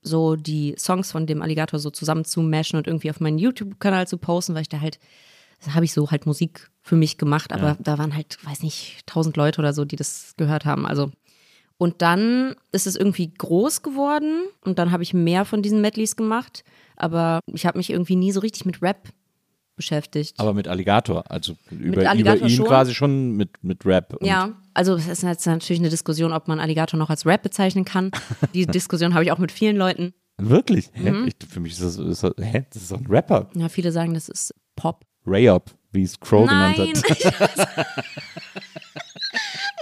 so die Songs von dem Alligator so zusammen zu mashen und irgendwie auf meinen YouTube-Kanal zu posten, weil ich da halt da habe ich so halt Musik für mich gemacht, aber Ja. da waren halt, weiß nicht, tausend Leute oder so, die das gehört haben. Also und dann ist es irgendwie groß geworden und dann habe ich mehr von diesen Medleys gemacht, aber ich habe mich irgendwie nie so richtig mit Rap beschäftigt. Aber mit Alligator, also über, Alligator über ihn schon. quasi schon mit, mit Rap. Ja, also es ist jetzt natürlich eine Diskussion, ob man Alligator noch als Rap bezeichnen kann. Die Diskussion habe ich auch mit vielen Leuten. Wirklich? Mhm. Ich, für mich ist das, ist das, hä? das ist doch ein Rapper. Ja, viele sagen, das ist Pop. Rayop, wie es Crow Nein, genannt hat.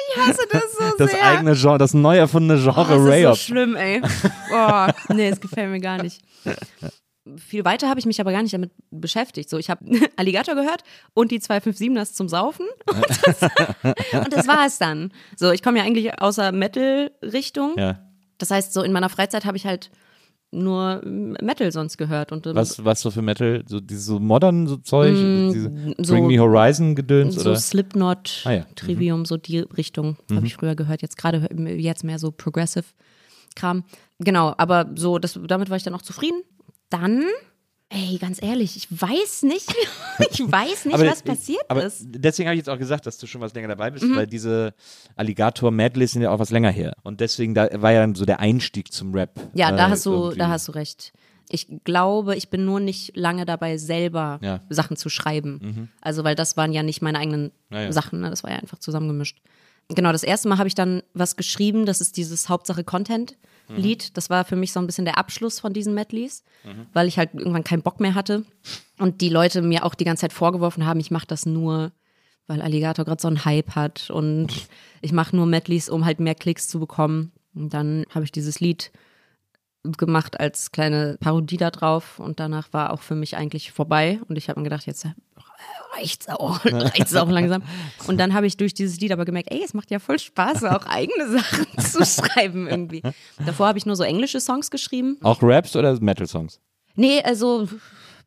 ich hasse das so Das sehr. eigene Genre, das neu erfundene Genre oh, das ist so schlimm, ey. Boah, nee, es gefällt mir gar nicht. Viel weiter habe ich mich aber gar nicht damit beschäftigt. So, ich habe Alligator gehört und die 257ers zum Saufen. Und das, und das war es dann. So, ich komme ja eigentlich aus der Metal-Richtung. ja. Das heißt, so in meiner Freizeit habe ich halt nur Metal sonst gehört. Und, ähm, Was, was so für Metal? So dieses so modern so Zeug? diese Mm, so- Bring Me Horizon Gedöns so oder? Slipknot, Ah ja. Mhm. Trivium, so die Richtung habe ich früher gehört. Jetzt gerade jetzt mehr so Progressive Kram. Genau, aber so, das, damit war ich dann auch zufrieden. Dann, ey, ganz ehrlich, ich weiß nicht, ich weiß nicht, was passiert aber ist. Mhm. Deswegen habe ich jetzt auch gesagt, dass du schon was länger dabei bist, weil diese Alligator Medleys sind ja auch was länger her. Und deswegen da war ja dann so der Einstieg zum Rap. Ja, da äh, hast du, irgendwie. da hast du recht. Ich glaube, ich bin nur nicht lange dabei, selber Ja. Mhm. Sachen zu schreiben. Also, weil das waren ja nicht meine eigenen Ja, ja. Sachen, ne? das war ja einfach zusammengemischt. Genau, das erste Mal habe ich dann was geschrieben, das ist dieses Hauptsache Content-Lied. Das war für mich so ein bisschen der Abschluss von diesen Medleys, weil ich halt irgendwann keinen Bock mehr hatte. Und die Leute mir auch die ganze Zeit vorgeworfen haben, ich mache das nur, weil Alligator gerade so einen Hype hat und ich mache nur Medleys, um halt mehr Klicks zu bekommen. Und dann habe ich dieses Lied gemacht als kleine Parodie da drauf und danach war auch für mich eigentlich vorbei und ich habe mir gedacht, jetzt reicht's auch, reicht's auch langsam. Und dann habe ich durch dieses Lied aber gemerkt, ey, es macht ja voll Spaß, auch eigene Sachen zu schreiben irgendwie. Davor habe ich nur so englische Songs geschrieben. Auch Raps oder Metal-Songs? Nee, also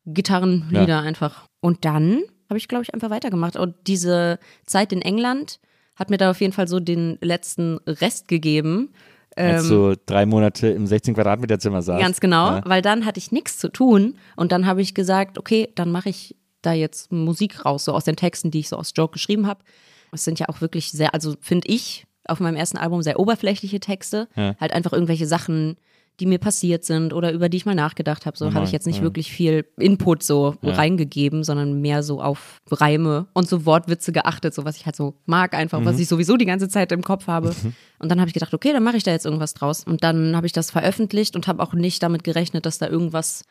Gitarrenlieder einfach. Und dann habe ich, glaube ich, einfach weitergemacht. Und diese Zeit in England hat mir da auf jeden Fall so den letzten Rest gegeben. Als du drei Monate im 16 Quadratmeter Zimmer saß. Ähm, Ganz genau, Ja. weil dann hatte ich nichts zu tun und dann habe ich gesagt, okay, dann mache ich da jetzt Musik raus, so aus den Texten, die ich so aus Joke geschrieben habe. Es sind ja auch wirklich sehr, also finde ich, auf meinem ersten Album sehr oberflächliche Texte. Ja. Halt einfach irgendwelche Sachen, die mir passiert sind oder über die ich mal nachgedacht habe. So habe ich jetzt nicht wirklich viel Input so reingegeben, sondern mehr so auf Reime und so Wortwitze geachtet, so was ich halt so mag, einfach, was ich sowieso die ganze Zeit im Kopf habe. Und dann habe ich gedacht, okay, dann mache ich da jetzt irgendwas draus. Und dann habe ich das veröffentlicht und habe auch nicht damit gerechnet, dass da irgendwas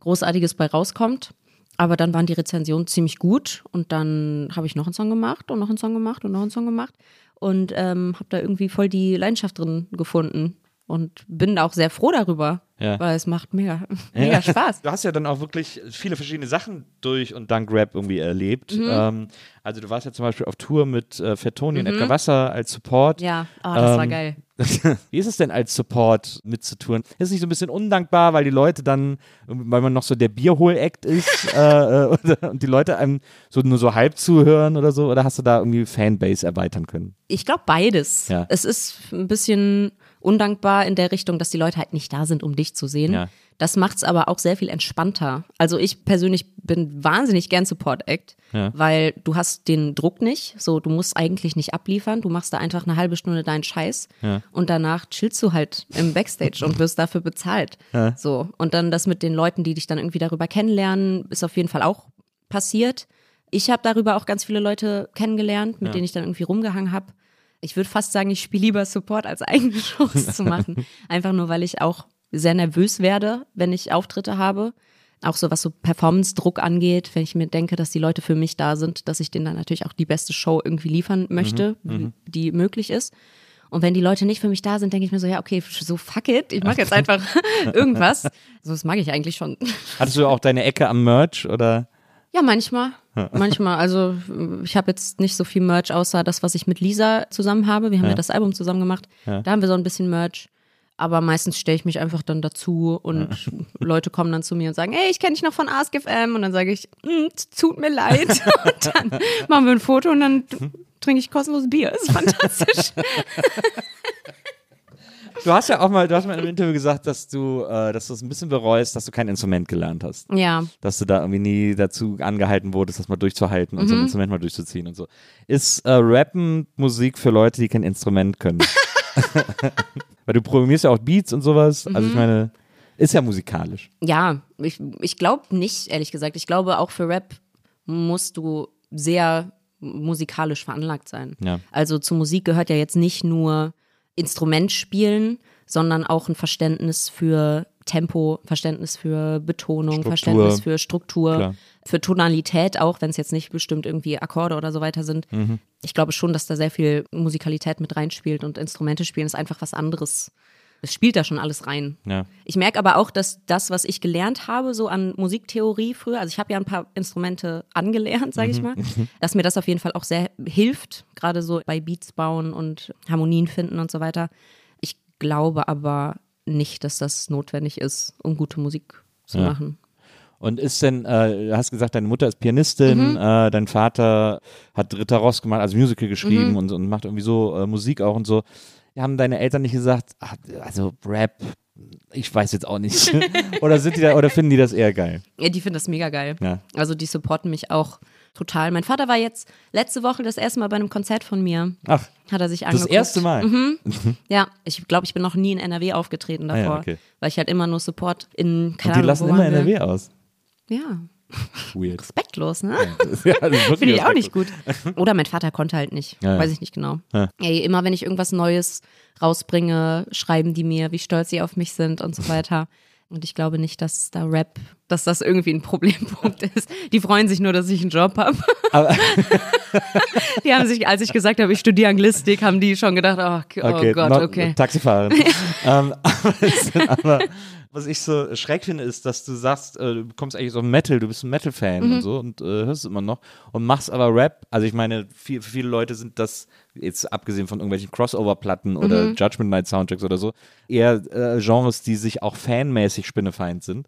Großartiges bei rauskommt. Aber dann waren die Rezensionen ziemlich gut und dann habe ich noch einen Song gemacht und noch einen Song gemacht und noch einen Song gemacht und ähm, habe da irgendwie voll die Leidenschaft drin gefunden und bin auch sehr froh darüber, Ja. weil es macht mega, mega Spaß. Du hast ja dann auch wirklich viele verschiedene Sachen durch und dank Rap irgendwie erlebt. Mhm. Ähm, also du warst ja zum Beispiel auf Tour mit äh, Fat Tony und Edgar Wasser als Support. Mhm. Ja, oh, das war Ähm, geil. Wie ist es denn als Support mitzutouren? Ist es nicht so ein bisschen undankbar, weil die Leute dann, weil man noch so der Bierhol-Act ist äh, äh, oder, und die Leute einem so nur so halb zuhören oder so? Oder hast du da irgendwie Fanbase erweitern können? Ich glaube beides. Ja. Es ist ein bisschen undankbar in der Richtung, dass die Leute halt nicht da sind, um dich zu sehen. Ja. Das macht es aber auch sehr viel entspannter. Also ich persönlich bin wahnsinnig gern Support-Act, Ja. weil du hast den Druck nicht. So, du musst eigentlich nicht abliefern. Du machst da einfach eine halbe Stunde deinen Scheiß Ja. und danach chillst du halt im Backstage und wirst dafür bezahlt. So. Und dann das mit den Leuten, die dich dann irgendwie darüber kennenlernen, ist auf jeden Fall auch passiert. Ich habe darüber auch ganz viele Leute kennengelernt, mit denen ich dann irgendwie rumgehangen habe. Ich würde fast sagen, ich spiele lieber Support als eigene Shows zu machen. Einfach nur, weil ich auch sehr nervös werde, wenn ich Auftritte habe. Auch so was so Performance-Druck angeht, wenn ich mir denke, dass die Leute für mich da sind, dass ich denen dann natürlich auch die beste Show irgendwie liefern möchte, wie- die möglich ist. Und wenn die Leute nicht für mich da sind, denke ich mir so, ja, okay, so fuck it, ich mache jetzt einfach irgendwas. So, das mag ich eigentlich schon. Hattest du auch deine Ecke am Merch oder? Ja, manchmal. Manchmal. Also ich habe jetzt nicht so viel Merch, außer das, was ich mit Lisa zusammen habe. Wir haben ja, das Album zusammen gemacht. Da haben wir so ein bisschen Merch. Aber meistens stelle ich mich einfach dann dazu und Leute kommen dann zu mir und sagen, hey, ich kenne dich noch von AskFM. Und dann sage ich, "Mm, t- tut mir leid. Und dann machen wir ein Foto und dann trinke ich kostenlos Bier. Ist fantastisch. Du hast ja auch mal, du hast mal in einem Interview gesagt, dass du, äh, dass du es ein bisschen bereust, dass du kein Instrument gelernt hast. Ja. Dass du da irgendwie nie dazu angehalten wurdest, das mal durchzuhalten und Mhm. so ein Instrument mal durchzuziehen und so. Ist äh, Rappen Musik für Leute, die kein Instrument können? Weil du programmierst ja auch Beats und sowas. Also ich Mhm. meine, ist ja musikalisch. Ja, ich, ich glaube nicht, ehrlich gesagt. Ich glaube, auch für Rap musst du sehr musikalisch veranlagt sein. Ja. Also zur Musik gehört ja jetzt nicht nur Instrument spielen, sondern auch ein Verständnis für Tempo, Verständnis für Betonung, Struktur. Verständnis für Struktur, Klar. für Tonalität auch, wenn es jetzt nicht bestimmt irgendwie Akkorde oder so weiter sind. Mhm. Ich glaube schon, dass da sehr viel Musikalität mit reinspielt und Instrumente spielen ist einfach was anderes. Es spielt da schon alles rein. Ja. Ich merke aber auch, dass das, was ich gelernt habe, so an Musiktheorie früher, also ich habe ja ein paar Instrumente angelernt, sage ich mal, dass mir das auf jeden Fall auch sehr hilft, gerade so bei Beats bauen und Harmonien finden und so weiter. Ich glaube aber nicht, dass das notwendig ist, um gute Musik zu Ja. machen. Und ist denn, äh, du hast gesagt, deine Mutter ist Pianistin, Mhm. äh, dein Vater hat Ritter Ross gemacht, also Musical geschrieben Mhm. und, und macht irgendwie so äh, Musik auch und so. Haben deine Eltern nicht gesagt, ach, also Rap, ich weiß jetzt auch nicht. oder sind die da, oder finden die das eher geil? Ja, die finden das mega geil. Ja. Also die supporten mich auch total. Mein Vater war jetzt letzte Woche das erste Mal bei einem Konzert von mir. Ach, Hat er sich das angeguckt. erste Mal. Ja, ich glaube, ich bin noch nie in NRW aufgetreten Ah ja, davor, okay. weil ich halt immer nur Support in, keine Und die Ahnung, lassen immer? NRW aus. Ja, Weird. respektlos, ne? ja, Finde ich auch nicht gut. Oder mein Vater konnte halt nicht. Ja, ja. Weiß ich nicht genau. Ey, immer wenn ich irgendwas Neues rausbringe, schreiben die mir, wie stolz sie auf mich sind und so weiter. Und ich glaube nicht, dass da Rap, dass das irgendwie ein Problempunkt ist. Die freuen sich nur, dass ich einen Job habe. Die haben sich, als ich gesagt habe, ich studiere Anglistik, haben die schon gedacht, oh, oh Okay, Gott, okay. Taxifahrerin. ähm, aber, aber was ich so schräg finde, ist, dass du sagst, äh, du kommst eigentlich dem Metal, du bist ein Metal-Fan Mhm. und so und äh, hörst es immer noch und machst aber Rap. Also ich meine, viel, für viele Leute sind das, jetzt abgesehen von irgendwelchen Crossover-Platten oder Mhm. Judgment Night Soundtracks oder so, eher äh, Genres, die sich auch fanmäßig spinnefeind sind.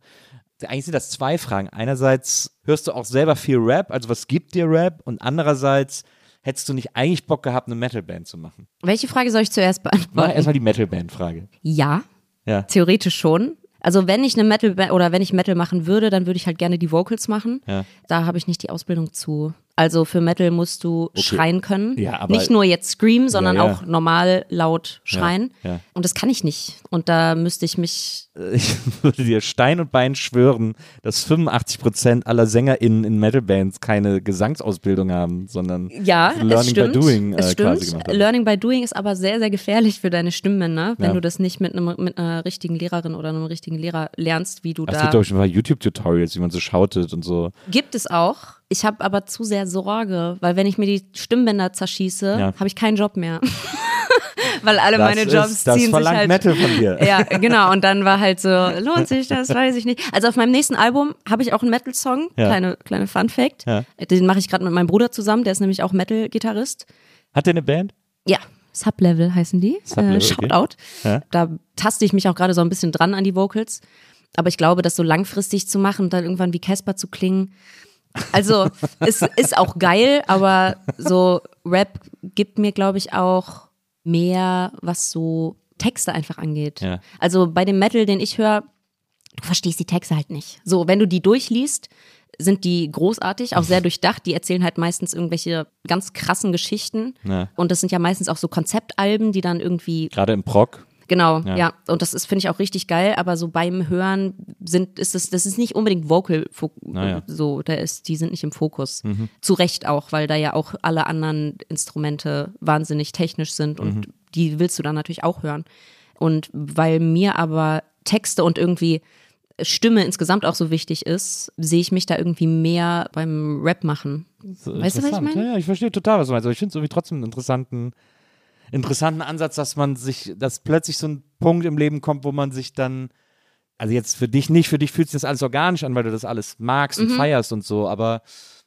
Eigentlich sind das zwei Fragen. Einerseits hörst du auch selber viel Rap, also was gibt dir Rap? Und andererseits hättest du nicht eigentlich Bock gehabt, eine Metal-Band zu machen? Welche Frage soll ich zuerst Mach beantworten? erstmal die Metal-Band-Frage. Ja, Ja. theoretisch schon. Also wenn ich eine Metal oder wenn ich Metal machen würde, dann würde ich halt gerne die Vocals machen. Ja. Da habe ich nicht die Ausbildung zu. Also für Metal musst du schreien können. Ja, aber- nicht nur jetzt scream, sondern Ja, auch normal laut schreien. Und das kann ich nicht. Und da müsste ich mich. Ich würde dir Stein und Bein schwören, dass 85 Prozent aller SängerInnen in Metal-Bands keine Gesangsausbildung haben, sondern Ja, Learning es stimmt. by Doing äh, es quasi stimmt. gemacht haben. Learning by Doing ist aber sehr, sehr gefährlich für deine Stimmbänder, wenn Ja. du das nicht mit, einem, mit einer richtigen Lehrerin oder einem richtigen Lehrer lernst, wie du Es da. gibt doch schon mal YouTube-Tutorials, wie man so schautet und so. Gibt es auch. Ich habe aber zu sehr Sorge, weil wenn ich mir die Stimmbänder zerschieße, Ja. habe ich keinen Job mehr. weil alle meine das Jobs ist, das ziehen sich halt. Metal von dir. Ja, genau. Und dann war halt so, lohnt sich das, weiß ich nicht. Also auf meinem nächsten Album habe ich auch einen Metal-Song, Ja. kleine, kleine Fun-Fact. Ja. Den mache ich gerade mit meinem Bruder zusammen, der ist nämlich auch Metal-Gitarrist. Hat der eine Band? Ja, Sublevel heißen die. Sublevel, äh, okay. Shoutout. Ja. Da taste ich mich auch gerade so ein bisschen dran an die Vocals. Aber ich glaube, das so langfristig zu machen und dann irgendwann wie Casper zu klingen. Also, es ist auch geil, aber so Rap gibt mir, glaube ich, auch mehr, was so Texte einfach angeht. Ja. Also bei dem Metal, den ich höre, du verstehst die Texte halt nicht. So, wenn du die durchliest, sind die großartig, auch sehr durchdacht. Die erzählen halt meistens irgendwelche ganz krassen Geschichten. Ja. Und das sind ja meistens auch so Konzeptalben, die dann irgendwie, Gerade im Prog. Genau, Ja. ja. Und das ist, finde ich, auch richtig geil. Aber so beim Hören sind, ist es, das ist nicht unbedingt Vocal, Naja. so, da ist, die sind nicht im Fokus. Mhm. Zu Recht auch, weil da ja auch alle anderen Instrumente wahnsinnig technisch sind und Mhm. die willst du dann natürlich auch hören. Und weil mir aber Texte und irgendwie Stimme insgesamt auch so wichtig ist, sehe ich mich da irgendwie mehr beim Rap machen. Weißt du, was ich meine? Ja, ja, ich verstehe total, was du meinst. Aber ich finde es irgendwie trotzdem einen interessanten, interessanten Ansatz, dass man sich, dass plötzlich so ein Punkt im Leben kommt, wo man sich dann, also jetzt für dich nicht, für dich fühlt sich das alles organisch an, weil du das alles magst Mhm. und feierst und so, aber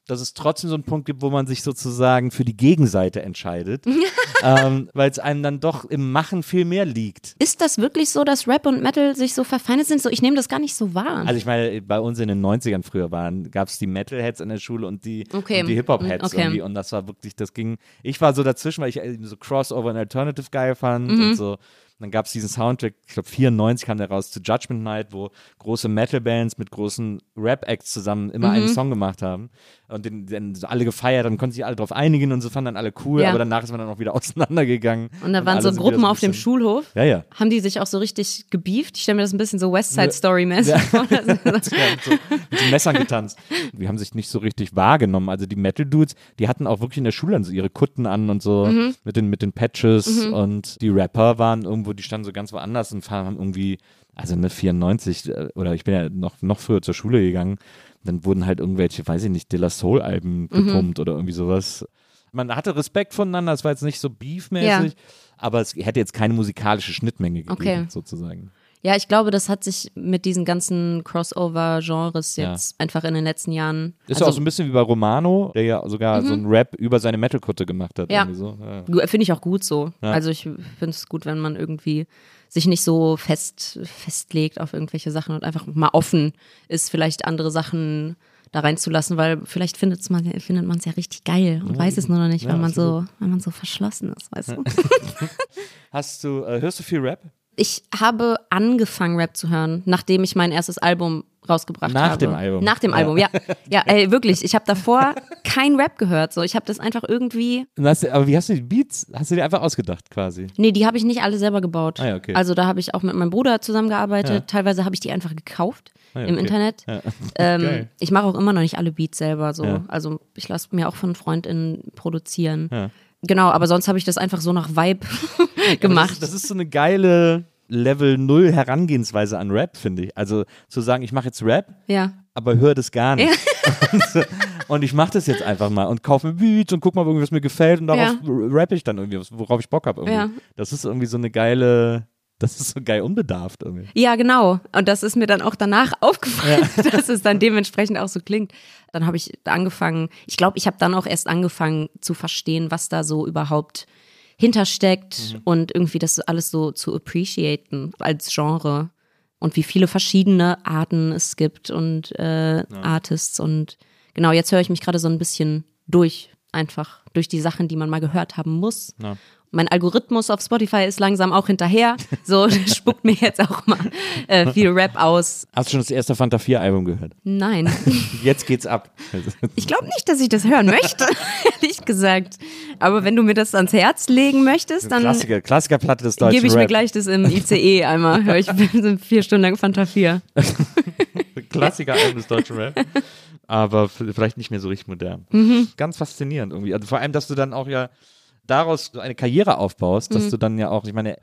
dass es trotzdem so einen Punkt gibt, wo man sich sozusagen für die Gegenseite entscheidet, ähm, weil es einem dann doch im Machen viel mehr liegt. Ist das wirklich so, dass Rap und Metal sich so verfeindet sind? So, ich nehme das gar nicht so wahr. Also ich meine, bei uns in den 90ern früher waren, gab es die Metal-Heads in der Schule und die, Okay. und die Hip-Hop-Heads Okay. irgendwie und das war wirklich, das ging, ich war so dazwischen, weil ich eben so Crossover und Alternative geil fand Mhm. und so dann gab es diesen Soundtrack, ich glaube 94 kam der raus, zu Judgment Night, wo große Metal-Bands mit großen Rap-Acts zusammen immer Mhm. einen Song gemacht haben. Und den, den so alle gefeiert, dann konnten sich alle drauf einigen und so fanden dann alle cool, Ja. aber danach ist man dann auch wieder auseinandergegangen. Und da waren so Gruppen ein auf dem Schulhof. Ja, ja. Haben die sich auch so richtig gebieft? Ich stelle mir das ein bisschen so West Side Story mäßig vor. So, mit so Messern getanzt. Die haben sich nicht so richtig wahrgenommen. Also die Metal-Dudes, die hatten auch wirklich in der Schule dann so ihre Kutten an und so Mhm. mit, den, mit den Patches und die Rapper waren irgendwo, die standen so ganz woanders und haben irgendwie, also eine 94 äh, oder ich bin ja noch, noch früher zur Schule gegangen, dann wurden halt irgendwelche, weiß ich nicht, De La Soul-Alben Mhm. gepumpt oder irgendwie sowas. Man hatte Respekt voneinander, es war jetzt nicht so beefmäßig, aber es hätte jetzt keine musikalische Schnittmenge gegeben, Okay. sozusagen. Ja, ich glaube, das hat sich mit diesen ganzen Crossover-Genres Ja. jetzt einfach in den letzten Jahren. Ist also, auch so ein bisschen wie bei Romano, der ja sogar so einen Rap über seine Metal-Kutte gemacht hat. Ja. So. Ja. Finde ich auch gut so. Ja. Also ich finde es gut, wenn man irgendwie sich nicht so fest festlegt auf irgendwelche Sachen und einfach mal offen ist, vielleicht andere Sachen da reinzulassen, weil vielleicht findet's man, findet man es ja richtig geil und weiß es nur noch nicht, Ja, weil man so, weil man so verschlossen ist, weißt du. Hast du, äh, hörst du viel Rap? Ich habe angefangen, Rap zu hören, nachdem ich mein erstes Album rausgebracht Nach habe. dem Album. Nach dem Ja. Album, ja. Ja, ey, wirklich. Ich habe davor kein Rap gehört. So, ich habe das einfach irgendwie. Hast du, aber wie hast du die Beats? Hast du dir einfach ausgedacht quasi? Nee, die habe ich nicht alle selber gebaut. Ah ja, okay. Also da habe ich auch mit meinem Bruder zusammengearbeitet. Ja. Teilweise habe ich die einfach gekauft Ah ja, im okay. Internet. Ja. Ähm, ich mache auch immer noch nicht alle Beats selber. So. Ja. Also ich lasse mir auch von FreundInnen produzieren. Ja. Genau, aber sonst habe ich das einfach so nach Vibe Das gemacht. ist, das ist so eine geile Level 0 Herangehensweise an Rap, finde ich. Also zu sagen, ich mache jetzt Rap, ja. aber höre das gar nicht. Und, so- und ich mache das jetzt einfach mal und kaufe mir Beats und guck mal, was mir gefällt und darauf rappe ich dann irgendwie, worauf ich Bock habe. Ja. Das ist irgendwie so eine geile, das ist so geil unbedarft irgendwie. Ja, genau. Und das ist mir dann auch danach aufgefallen, dass es dann dementsprechend auch so klingt. Dann habe ich angefangen, ich glaube, ich habe dann auch erst angefangen zu verstehen, was da so überhaupt hintersteckt und irgendwie das alles so zu appreciaten als Genre und wie viele verschiedene Arten es gibt und äh, Artists und genau, jetzt höre ich mich gerade so ein bisschen durch, einfach durch die Sachen, die man mal gehört haben muss. Ja. Mein Algorithmus auf Spotify ist langsam auch hinterher. So spuckt mir jetzt auch mal äh, viel Rap aus. Hast du schon das erste Fanta 4 Album gehört? Nein, Jetzt geht's ab. ich glaube nicht, dass ich das hören möchte, ehrlich gesagt. Aber wenn du mir das ans Herz legen möchtest, dann Klassiker, Klassikerplatte des deutschen gebe ich mir Rap. gleich das im ICE einmal. Hör ich bin vier Stunden lang Fanta 4. Klassiker-Album des deutschen Rap. Aber vielleicht nicht mehr so richtig modern. Mhm. Ganz faszinierend irgendwie. Also vor allem, dass du dann auch ja daraus so eine Karriere aufbaust, Mhm. dass du dann ja auch, ich meine,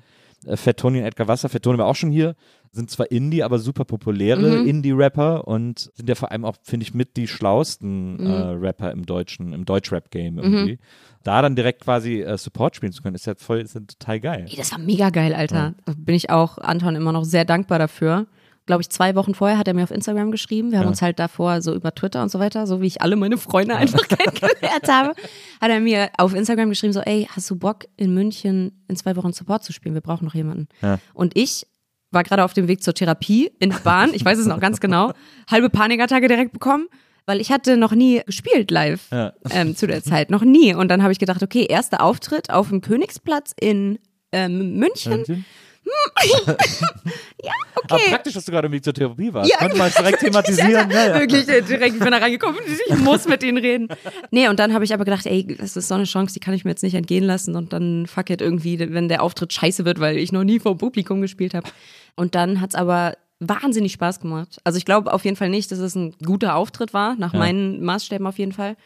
äh, Fat Tony und Edgar Wasser, Fat Tony war auch schon hier, sind zwar Indie, aber super populäre Mhm. Indie-Rapper und sind ja vor allem auch, finde ich, mit die schlauesten Mhm. äh, Rapper im deutschen, im Deutsch-Rap-Game irgendwie. Da dann direkt quasi äh, Support spielen zu können, ist ja voll, ist ja total geil. Ey, das war mega geil, Alter. Da bin ich auch Anton immer noch sehr dankbar dafür. Glaube ich, zwei Wochen vorher hat er mir auf Instagram geschrieben. Wir haben Ja. uns halt davor so über Twitter und so weiter, so wie ich alle meine Freunde einfach kennengelernt habe, hat er mir auf Instagram geschrieben, so, ey, hast du Bock in München in zwei Wochen Support zu spielen? Wir brauchen noch jemanden. Ja. Und ich war gerade auf dem Weg zur Therapie in der Bahn, ich weiß es noch ganz genau, halbe Panikattacke direkt bekommen, weil ich hatte noch nie gespielt live Ja. ähm, zu der Zeit, noch nie. Und dann habe ich gedacht, okay, erster Auftritt auf dem Königsplatz in ähm, München. ja, okay. Aber praktisch, dass du gerade im Weg zur Therapie warst. Ja, Konnte man es direkt thematisieren. Ja, ja. Wirklich, äh, direkt, ich bin da reingekommen, ich muss mit ihnen reden. Nee, und dann habe ich aber gedacht, ey, das ist so eine Chance, die kann ich mir jetzt nicht entgehen lassen und dann fuck it irgendwie, wenn der Auftritt scheiße wird, weil ich noch nie vor Publikum gespielt habe. Und dann hat's aber wahnsinnig Spaß gemacht. Also ich glaube auf jeden Fall nicht, dass es ein guter Auftritt war, nach meinen Maßstäben auf jeden Fall.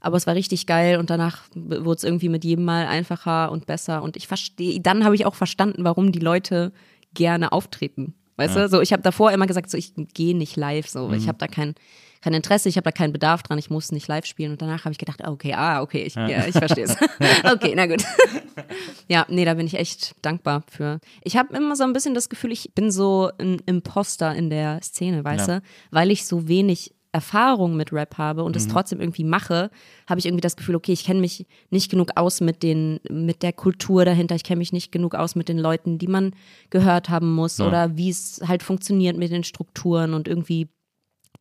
Aber es war richtig geil und danach wurde es irgendwie mit jedem Mal einfacher und besser und ich verstehe, dann habe ich auch verstanden, warum die Leute gerne auftreten. Weißt du, so ich habe davor immer gesagt, so ich gehe nicht live, so ich habe da kein kein Interesse, ich habe da keinen Bedarf dran, ich muss nicht live spielen und danach habe ich gedacht, okay, ah, okay, ich, ja. ich verstehe es. okay, na gut. ja, nee, da bin ich echt dankbar für. Ich habe immer so ein bisschen das Gefühl, ich bin so ein Imposter in der Szene, weißt Ja. du, weil ich so wenig Erfahrung mit Rap habe und es trotzdem irgendwie mache, habe ich irgendwie das Gefühl, okay, ich kenne mich nicht genug aus mit den, mit der Kultur dahinter, ich kenne mich nicht genug aus mit den Leuten, die man gehört haben muss Ja. oder wie es halt funktioniert mit den Strukturen und irgendwie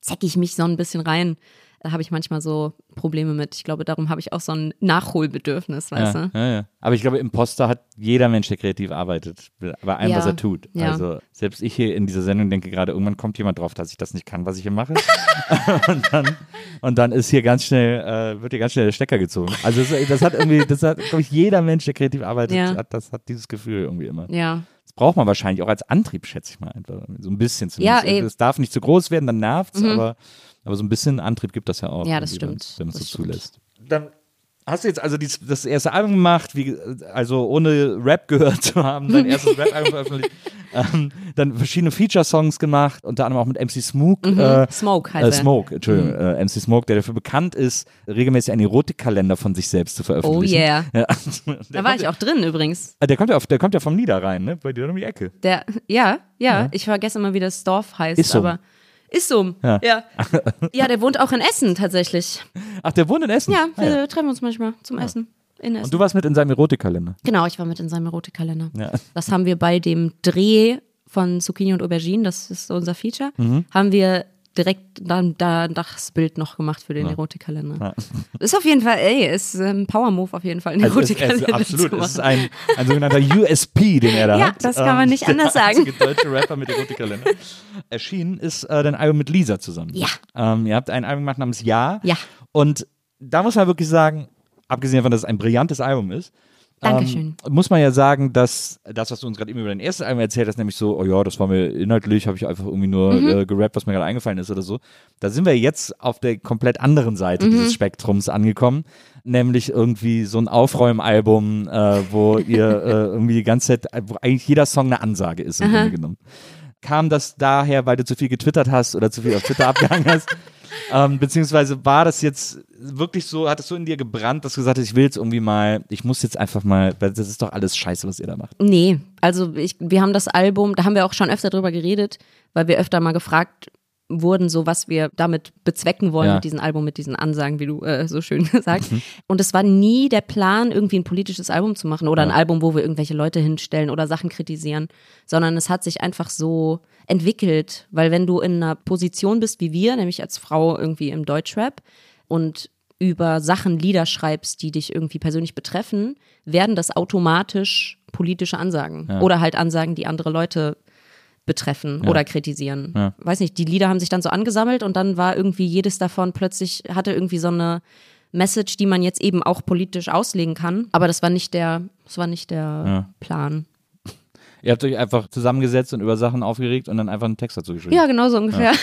zecke ich mich so ein bisschen rein. Da habe ich manchmal so Probleme mit. Ich glaube, darum habe ich auch so ein Nachholbedürfnis, weißt ja, du? ja, ja. Aber ich glaube, Imposter hat jeder Mensch, der kreativ arbeitet, bei allem, was er tut. Also selbst ich hier in dieser Sendung denke gerade, irgendwann kommt jemand drauf, dass ich das nicht kann, was ich hier mache. und, dann, und dann ist hier ganz schnell, äh, wird hier ganz schnell der Stecker gezogen. Also das, das hat irgendwie, das hat, glaube ich, jeder Mensch, der kreativ arbeitet, hat, das hat dieses Gefühl irgendwie immer. Ja. Das braucht man wahrscheinlich auch als Antrieb, schätze ich mal einfach. So ein bisschen Ja, zumindest. Mhm. es darf nicht zu groß werden, dann nervt's, aber, aber so ein bisschen Antrieb gibt das ja auch. Ja, das stimmt. Wenn man es so stimmt. zulässt. Dann hast du jetzt also dies, das erste Album gemacht, wie, also ohne Rap gehört zu haben, dein erstes Rap-Album veröffentlicht. Ähm, dann verschiedene Feature-Songs gemacht, unter anderem auch mit MC Smoke. Äh, Smoke heißt äh. Smoke, Entschuldigung, äh, MC Smoke, der dafür bekannt ist, regelmäßig einen Erotikkalender von sich selbst zu Oh veröffentlichen. yeah. Ja, Da war ich auch drin übrigens. Ah, Der kommt ja, auf, der kommt ja vom Niederrhein, ne? Bei dir um die Ecke. Der, ja, ja, ich vergesse immer, wie das Dorf heißt, Issum. aber Issum. Ja. Ja. ja. der wohnt auch in Essen tatsächlich. Ach, der wohnt in Essen? Ja, Ah, wir treffen uns manchmal zum Essen. In Essen. Und du warst mit in seinem Erotikkalender. Genau, ich war mit in seinem Erotikkalender. Ja. Das haben wir bei dem Dreh von Zucchini und Aubergine, das ist so unser Feature, Mhm. haben wir direkt dann da das Bild noch gemacht für den Erotikkalender. Ist auf jeden Fall, ey, ist ein Power-Move auf jeden Fall, einen Also es, es, Erotikkalender absolut, es ist ein, ein sogenannter USP, den er da Ja, hat. Ähm, das kann man nicht der anders sagen. einzige deutsche Rapper mit Erotikkalender. Erschienen ist äh, dein Album mit Lisa zusammen. Ja. Ähm, ihr habt ein Album gemacht namens Ja. Ja. Und da muss man wirklich sagen, abgesehen davon, dass es ein brillantes Album ist, Dankeschön. Ähm, muss man ja sagen, dass das, was du uns gerade eben über dein erstes Album erzählt hast, nämlich so, oh ja, das war mir inhaltlich, habe ich einfach irgendwie nur Mhm. äh, gerappt, was mir gerade eingefallen ist oder so. Da sind wir jetzt auf der komplett anderen Seite Mhm. dieses Spektrums angekommen, nämlich irgendwie so ein Aufräumalbum, äh, wo ihr äh, irgendwie die ganze Zeit, wo eigentlich jeder Song eine Ansage ist im Grunde genommen. Kam das daher, weil du zu viel getwittert hast oder zu viel auf Twitter abgehangen hast? Ähm, beziehungsweise war das jetzt wirklich so, hat es so in dir gebrannt, dass du gesagt hast, ich will jetzt irgendwie mal, ich muss jetzt einfach mal, das ist doch alles scheiße, was ihr da macht. Nee, also ich, wir haben das Album, da haben wir auch schon öfter drüber geredet, weil wir öfter mal gefragt wurden, so was wir damit bezwecken wollen Ja. mit diesem Album, mit diesen Ansagen, wie du äh, so schön sagst. Und es war nie der Plan, irgendwie ein politisches Album zu machen oder ein Album, wo wir irgendwelche Leute hinstellen oder Sachen kritisieren, sondern es hat sich einfach so entwickelt, weil wenn du in einer Position bist wie wir, nämlich als Frau irgendwie im Deutschrap und über Sachen Lieder schreibst, die dich irgendwie persönlich betreffen, werden das automatisch politische Ansagen oder halt Ansagen, die andere Leute betreffen oder kritisieren. Ja. Weiß nicht, die Lieder haben sich dann so angesammelt und dann war irgendwie jedes davon plötzlich hatte irgendwie so eine Message, die man jetzt eben auch politisch auslegen kann, aber das war nicht der das war nicht der Ja. Plan. Ihr habt euch einfach zusammengesetzt und über Sachen aufgeregt und dann einfach einen Text dazu geschrieben. Ja, genau so ungefähr.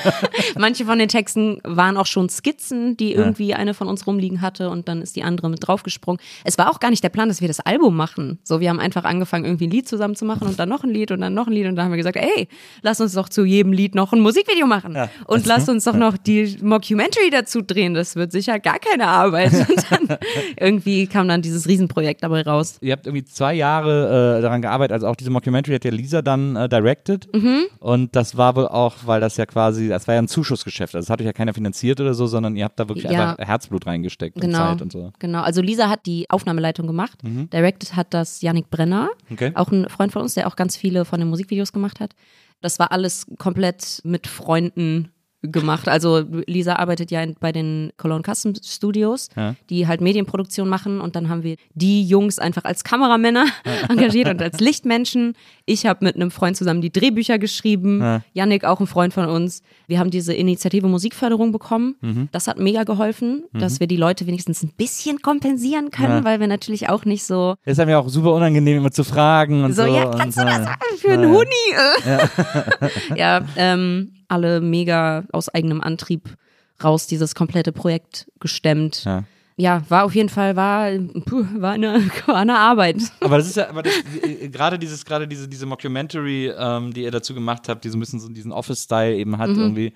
Manche von den Texten waren auch schon Skizzen, die irgendwie eine von uns rumliegen hatte und dann ist die andere mit draufgesprungen. Es war auch gar nicht der Plan, dass wir das Album machen. So, wir haben einfach angefangen, irgendwie ein Lied zusammen zu machen und dann noch ein Lied und dann noch ein Lied und dann haben wir gesagt, ey, lass uns doch zu jedem Lied noch ein Musikvideo machen und lass uns doch noch die Mockumentary dazu drehen. Das wird sicher gar keine Arbeit. Und dann irgendwie kam dann dieses Riesenprojekt dabei raus. Ihr habt irgendwie zwei Jahre äh, daran gearbeitet, also auch diese Mockumentary hat ja Lisa dann äh, directed. Mhm. Und das war wohl auch, weil das ja quasi, das war ja ein Zuschussgeschäft. Also das hat euch ja keiner finanziert oder so, sondern ihr habt da wirklich Ja. einfach Herzblut reingesteckt und Genau. Zeit und so. Genau. Also Lisa hat die Aufnahmeleitung gemacht. Directed hat das Yannick Brenner, Okay. auch ein Freund von uns, der auch ganz viele von den Musikvideos gemacht hat. Das war alles komplett mit Freunden gemacht. Also Lisa arbeitet ja in, bei den Cologne Custom Studios, Ja. die halt Medienproduktion machen und dann haben wir die Jungs einfach als Kameramänner engagiert und als Lichtmenschen. Ich habe mit einem Freund zusammen die Drehbücher geschrieben, Ja. Yannick auch ein Freund von uns. Wir haben diese Initiative Musikförderung bekommen. Mhm. Das hat mega geholfen, dass wir die Leute wenigstens ein bisschen kompensieren können, Ja. weil wir natürlich auch nicht so Das ist einem ja auch super unangenehm, immer zu fragen und so. so, ja, und, kannst du äh, das sagen für einen Huni? Ja, ähm, alle mega aus eigenem Antrieb raus dieses komplette Projekt gestemmt. Ja. Ja, war auf jeden Fall, war, puh, war, eine, war eine Arbeit. Aber das ist ja, aber das, äh, gerade dieses, gerade diese, diese Mockumentary, ähm, die ihr dazu gemacht habt, die so ein bisschen so diesen Office-Style eben Mhm. hat irgendwie,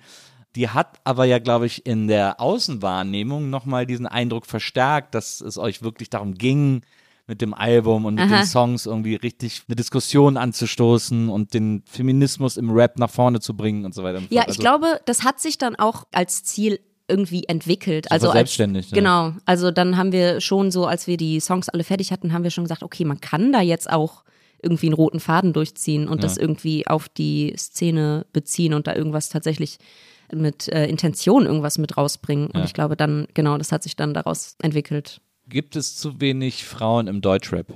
die hat aber ja, glaube ich, in der Außenwahrnehmung nochmal diesen Eindruck verstärkt, dass es euch wirklich darum ging, mit dem Album und mit Aha. den Songs irgendwie richtig eine Diskussion anzustoßen und den Feminismus im Rap nach vorne zu bringen und so weiter. und Ja, fort. ich Also, glaube, das hat sich dann auch als Ziel irgendwie entwickelt. So also als, verselbstständigt, ja. Genau. Also dann haben wir schon so, als wir die Songs alle fertig hatten, haben wir schon gesagt, okay, man kann da jetzt auch irgendwie einen roten Faden durchziehen und das irgendwie auf die Szene beziehen und da irgendwas tatsächlich mit äh, Intention irgendwas mit rausbringen. Und Ja. ich glaube dann, genau, das hat sich dann daraus entwickelt. Gibt es zu wenig Frauen im Deutschrap?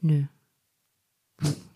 Nö.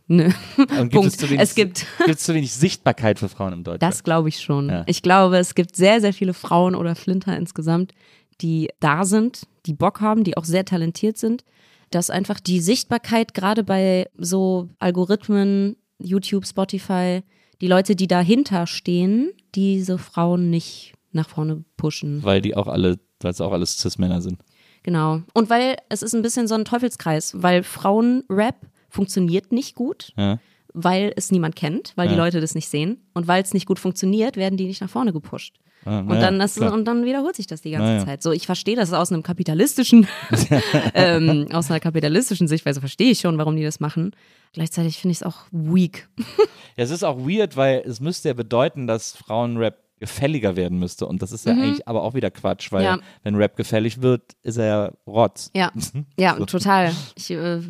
Nö. Und gibt Punkt. Es, zu wenig, Es gibt- zu wenig Sichtbarkeit für Frauen im Deutschrap? Das glaube ich schon. Ja. Ich glaube, es gibt sehr, sehr viele Frauen oder Flinter insgesamt, die da sind, die Bock haben, die auch sehr talentiert sind. Dass einfach die Sichtbarkeit gerade bei so Algorithmen, YouTube, Spotify, die Leute, die dahinter stehen, diese Frauen nicht nach vorne pushen. Weil die auch alle, weil es auch alles Cis-Männer sind. Genau. Und weil es ist ein bisschen so ein Teufelskreis, weil Frauenrap funktioniert nicht gut, Ja. weil es niemand kennt, weil die Ja. Leute das nicht sehen. Und weil es nicht gut funktioniert, werden die nicht nach vorne gepusht. Ah, Und, dann das, klar. und dann wiederholt sich das die ganze Naja. Zeit. So, ich verstehe das aus einem kapitalistischen, ähm, aus einer kapitalistischen Sichtweise verstehe ich schon, warum die das machen. Gleichzeitig finde ich es auch weak. Ja, es ist auch weird, weil es müsste ja bedeuten, dass Frauenrap gefälliger werden müsste. Und das ist ja eigentlich aber auch wieder Quatsch, weil Mhm. Ja. wenn Rap gefällig wird, ist er ja Rotz. Ja, ja, total. Ich äh,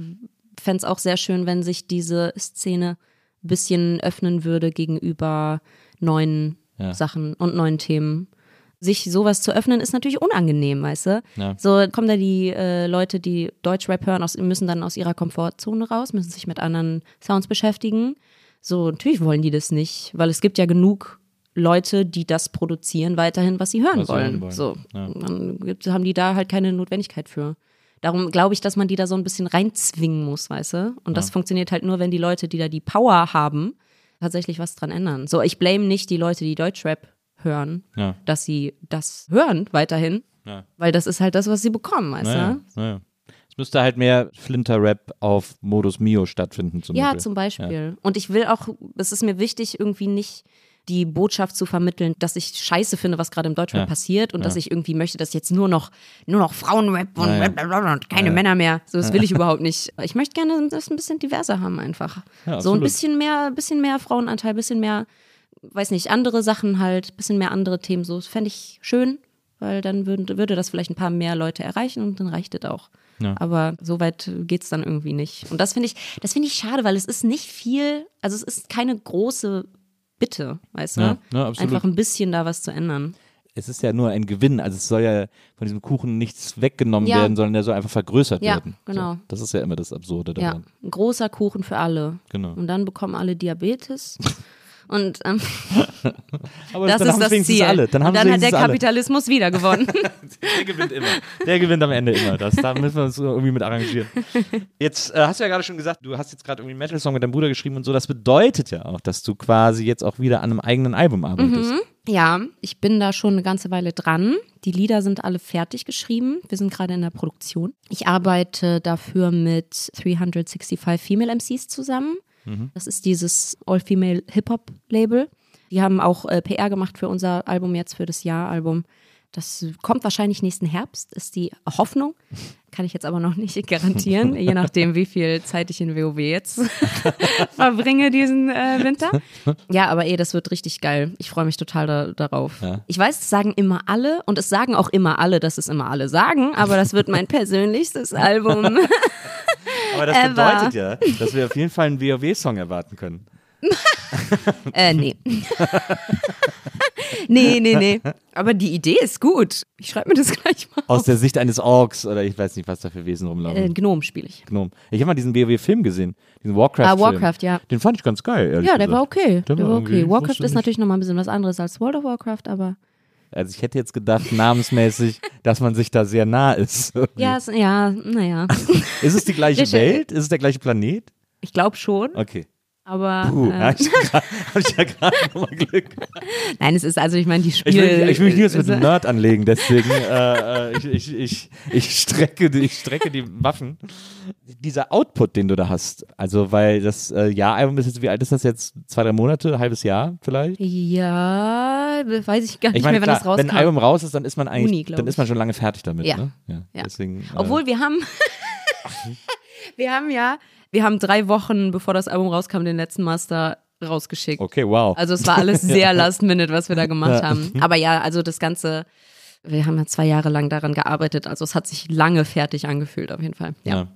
fände es auch sehr schön, wenn sich diese Szene ein bisschen öffnen würde gegenüber neuen Ja. Sachen und neuen Themen. Sich sowas zu öffnen, ist natürlich unangenehm, weißt du? Ja. So kommen da die äh, Leute, die Deutschrap hören, aus, müssen dann aus ihrer Komfortzone raus, müssen sich mit anderen Sounds beschäftigen. So, natürlich wollen die das nicht, weil es gibt ja genug Leute, die das produzieren, weiterhin, was sie hören Was sie wollen. hören wollen. So, Ja. dann gibt, haben die da halt keine Notwendigkeit für. Darum glaube ich, dass man die da so ein bisschen reinzwingen muss, weißt du? Und das funktioniert halt nur, wenn die Leute, die da die Power haben, tatsächlich was dran ändern. So, ich blame nicht die Leute, die Deutschrap hören, Ja. dass sie das hören weiterhin, Ja. weil das ist halt das, was sie bekommen, weißt Naja, du? naja. Es müsste halt mehr Flinter-Rap auf Modus Mio stattfinden zum Ja, Beispiel. zum Beispiel. Und ich will auch, es ist mir wichtig, irgendwie nicht die Botschaft zu vermitteln, dass ich scheiße finde, was gerade im Deutschrap Ja. passiert und dass ich irgendwie möchte, dass jetzt nur noch, nur noch Frauenrap und, Ja, ja. und keine Männer mehr. So, das will ich überhaupt nicht. Ich möchte gerne das ein bisschen diverser haben einfach. Ja, so ein bisschen mehr, bisschen mehr Frauenanteil, bisschen mehr, weiß nicht, andere Sachen halt, bisschen mehr andere Themen. So, das fände ich schön, weil dann würden, würde das vielleicht ein paar mehr Leute erreichen und dann reicht es auch. Ja. Aber so weit geht's dann irgendwie nicht. Und das finde ich, das finde ich schade, weil es ist nicht viel, also es ist keine große Bitte, weißt du? Ja, ja. Einfach ein bisschen da was zu ändern. Es ist ja nur ein Gewinn. Also es soll ja von diesem Kuchen nichts weggenommen Ja. werden, sondern der soll einfach vergrößert Ja, werden. genau. So, das ist ja immer das Absurde Ja, daran. ein großer Kuchen für alle. Genau. Und dann bekommen alle Diabetes. Und ähm, Aber das dann ist das Ziel. alle. Dann und dann hat der wenigstens alle. Kapitalismus wieder gewonnen. Der gewinnt immer. Der gewinnt am Ende immer. Das, da müssen wir uns irgendwie mit arrangieren. Jetzt äh, hast du ja gerade schon gesagt, du hast jetzt gerade irgendwie einen Metal-Song mit deinem Bruder geschrieben und so. Das bedeutet ja auch, dass du quasi jetzt auch wieder an einem eigenen Album arbeitest. Ja, ich bin da schon eine ganze Weile dran. Die Lieder sind alle fertig geschrieben. Wir sind gerade in der Produktion. Ich arbeite dafür mit 365 Female MCs zusammen. Das ist dieses All-Female Hip-Hop-Label. Die haben auch äh, PR gemacht für unser Album jetzt, für das Jahr-Album. Das kommt wahrscheinlich nächsten Herbst, ist die Hoffnung. Kann ich jetzt aber noch nicht garantieren, je nachdem, wie viel Zeit ich in WoW jetzt verbringe diesen äh, Winter. Ja, aber eh, das wird richtig geil. Ich freue mich total da, darauf. Ja. Ich weiß, es sagen immer alle und es sagen auch immer alle, dass es immer alle sagen, aber das wird mein persönlichstes Album. Aber das bedeutet ja, dass wir auf jeden Fall einen WoW-Song erwarten können. äh, nee. nee, nee, nee. Aber die Idee ist gut. Ich schreibe mir das gleich mal. Aus der Sicht eines Orks oder ich weiß nicht, was da für Wesen rumlaufen. Äh, Gnome spiele ich. Gnom. Ich habe mal diesen WoW-Film gesehen, diesen Warcraft-Film. Ah, Warcraft, ja. Den fand ich ganz geil, ehrlich Ja, der gesagt. war okay. Der Der, war okay. Warcraft ist natürlich nochmal ein bisschen was anderes als World of Warcraft, aber. Also ich hätte jetzt gedacht, namensmäßig, dass man sich da sehr nah ist. Ja, es, ja, naja. Ist es die gleiche. Welt? Ist es der gleiche Planet? Ich glaube schon, Okay. Aber. Puh, äh, hab ich hab ich ja gerade nochmal Glück. nein, es ist also, ich meine, die Ich Spiele. will, ich will mich niemals mit einem Nerd anlegen, deswegen äh, äh, ich, ich, ich, ich, strecke, die- ich strecke die Waffen. Dieser Output, den du da hast, also weil das äh, Jahr-Album ist jetzt, wie alt ist das jetzt? Zwei, drei Monate, halbes Jahr vielleicht? Ja, weiß ich gar nicht Ich meine, mehr, wann klar, das rauskam. wenn ein Album raus ist, dann ist man eigentlich, glaub dann ist man schon lange fertig damit. Ja. Ne? Ja, Ja. Deswegen, äh, Obwohl wir haben, wir haben ja, wir haben drei Wochen, bevor das Album rauskam, den letzten Master rausgeschickt. okay, wow. Also es war alles sehr last minute, was wir da gemacht haben. Aber ja, also das Ganze, wir haben ja zwei Jahre lang daran gearbeitet, also es hat sich lange fertig angefühlt auf jeden Fall. Ja. Ja.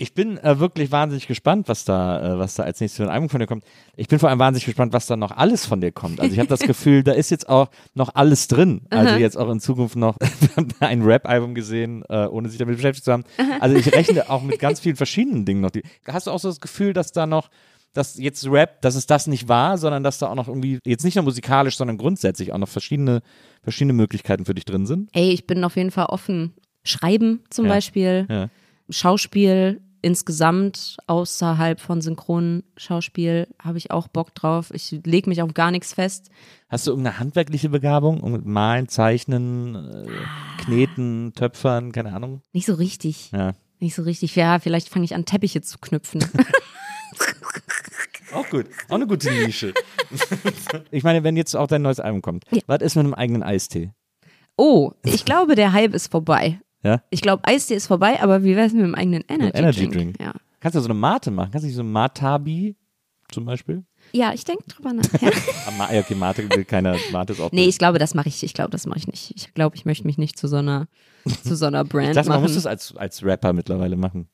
Ich bin äh, wirklich wahnsinnig gespannt, was da, äh, was da als nächstes für ein Album von dir kommt. Ich bin vor allem wahnsinnig gespannt, was da noch alles von dir kommt. Also ich habe das Gefühl, da ist jetzt auch noch alles drin. Also jetzt auch in Zukunft noch ein Rap-Album gesehen, äh, ohne sich damit beschäftigt zu haben. Also ich rechne auch mit ganz vielen verschiedenen Dingen noch. Die, hast du auch so das Gefühl, dass da noch dass jetzt Rap, dass es das nicht war, sondern dass da auch noch irgendwie, jetzt nicht nur musikalisch, sondern grundsätzlich auch noch verschiedene, verschiedene Möglichkeiten für dich drin sind? Ey, ich bin auf jeden Fall offen. Schreiben zum Ja. Beispiel, Ja. Schauspiel insgesamt außerhalb von Synchronschauspiel habe ich auch Bock drauf. Ich lege mich auf gar nichts fest. Hast du irgendeine handwerkliche Begabung? Malen, Zeichnen, äh, Kneten, Töpfern, keine Ahnung? Nicht so richtig. Ja. Nicht so richtig. Ja, vielleicht fange ich an, Teppiche zu knüpfen. Auch gut. Auch eine gute Nische. ich meine, wenn jetzt auch dein neues Album kommt, Ja. was ist mit einem eigenen Eistee? Oh, ich glaube, der Hype ist vorbei. Ja? Ich glaube, Eistee ist vorbei, aber wie wär's mit dem eigenen Energy, Energy Drink? Drink. Ja. Kannst du so eine Mate machen? Kannst du nicht so ein Matabi zum Beispiel? ja, ich denke drüber nach. Ja. Ah, ja, okay, Mate will keiner. Mate ist auch nee, ich glaube, das mache ich. Ich glaube, das mache ich nicht. Ich glaube, ich möchte mich nicht zu so einer, zu so einer Brand ich dachte, man machen. muss das als, als Rapper mittlerweile machen.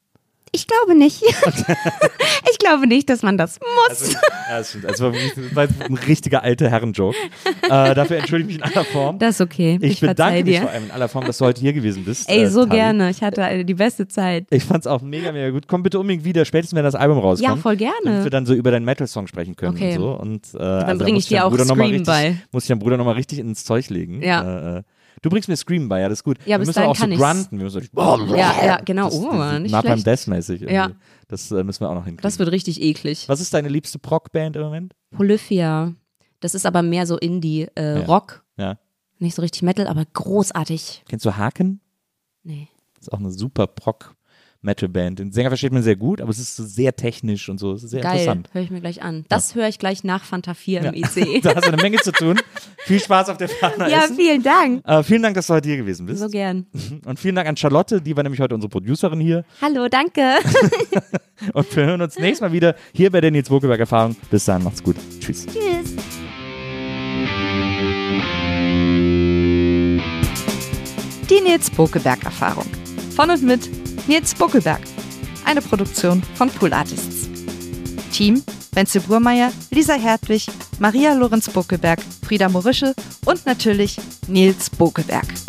Ich glaube nicht. ich glaube nicht, dass man das muss. Also, ja, das stimmt. Also, war ein richtiger alter Herrenjoke. äh, dafür entschuldige ich mich in aller Form. das ist okay. Ich, Ich, bedanke mich dir. vor allem in aller Form, dass du heute hier gewesen bist. Ey, äh, so Tali. gerne. Ich hatte die beste Zeit. Ich fand's auch mega, mega gut. Komm bitte unbedingt wieder, spätestens wenn das Album rauskommt. Ja, voll gerne. Damit wir dann so über deinen Metal-Song sprechen können Okay. und so. Und, äh, dann also bring muss ich dir auch Bruder Scream richtig, bei. Muss ich deinem Bruder nochmal richtig ins Zeug legen. Ja. Du bringst mir Scream bei, ja, das ist gut. Ja, wir müssen auch so grunten. Wir müssen so, Ja, ja, genau. Das, Oh, das, nicht Napalm schlecht. Death-mäßig. Ja. Das äh, müssen wir auch noch hinkriegen. Das wird richtig eklig. Was ist deine liebste Proc-Band im Moment? Polyphia. Das ist aber mehr so Indie, äh, Ja. Rock. Ja. Nicht so richtig Metal, aber großartig. Kennst du Haken? Nee. Das ist auch eine super Proc-Metal-Band. Den Sänger versteht man sehr gut, aber es ist so sehr technisch und so. Es ist sehr Geil. interessant. Höre ich mir gleich an. Das höre ich gleich nach Fanta 4 im IC. Da hast du eine Menge zu tun. Viel Spaß auf der Fahrt ja, Essen. vielen Dank. Äh, vielen Dank, dass du heute hier gewesen bist. So gern. Und vielen Dank an Charlotte, die war nämlich heute unsere Producerin hier. Hallo, danke. Und wir hören uns nächstes Mal wieder hier bei der Nils Bokeberg Erfahrung. Bis dann, macht's gut. Tschüss. Tschüss. Die Nils Bokeberg Erfahrung. Von und mit Nils Bokeberg. Eine Produktion von Pool Artists. Team Wenzel Burmeier, Lisa Hertwig, Maria Lorenz Bokeberg, Frieda Morische und natürlich Nils. Die Nils.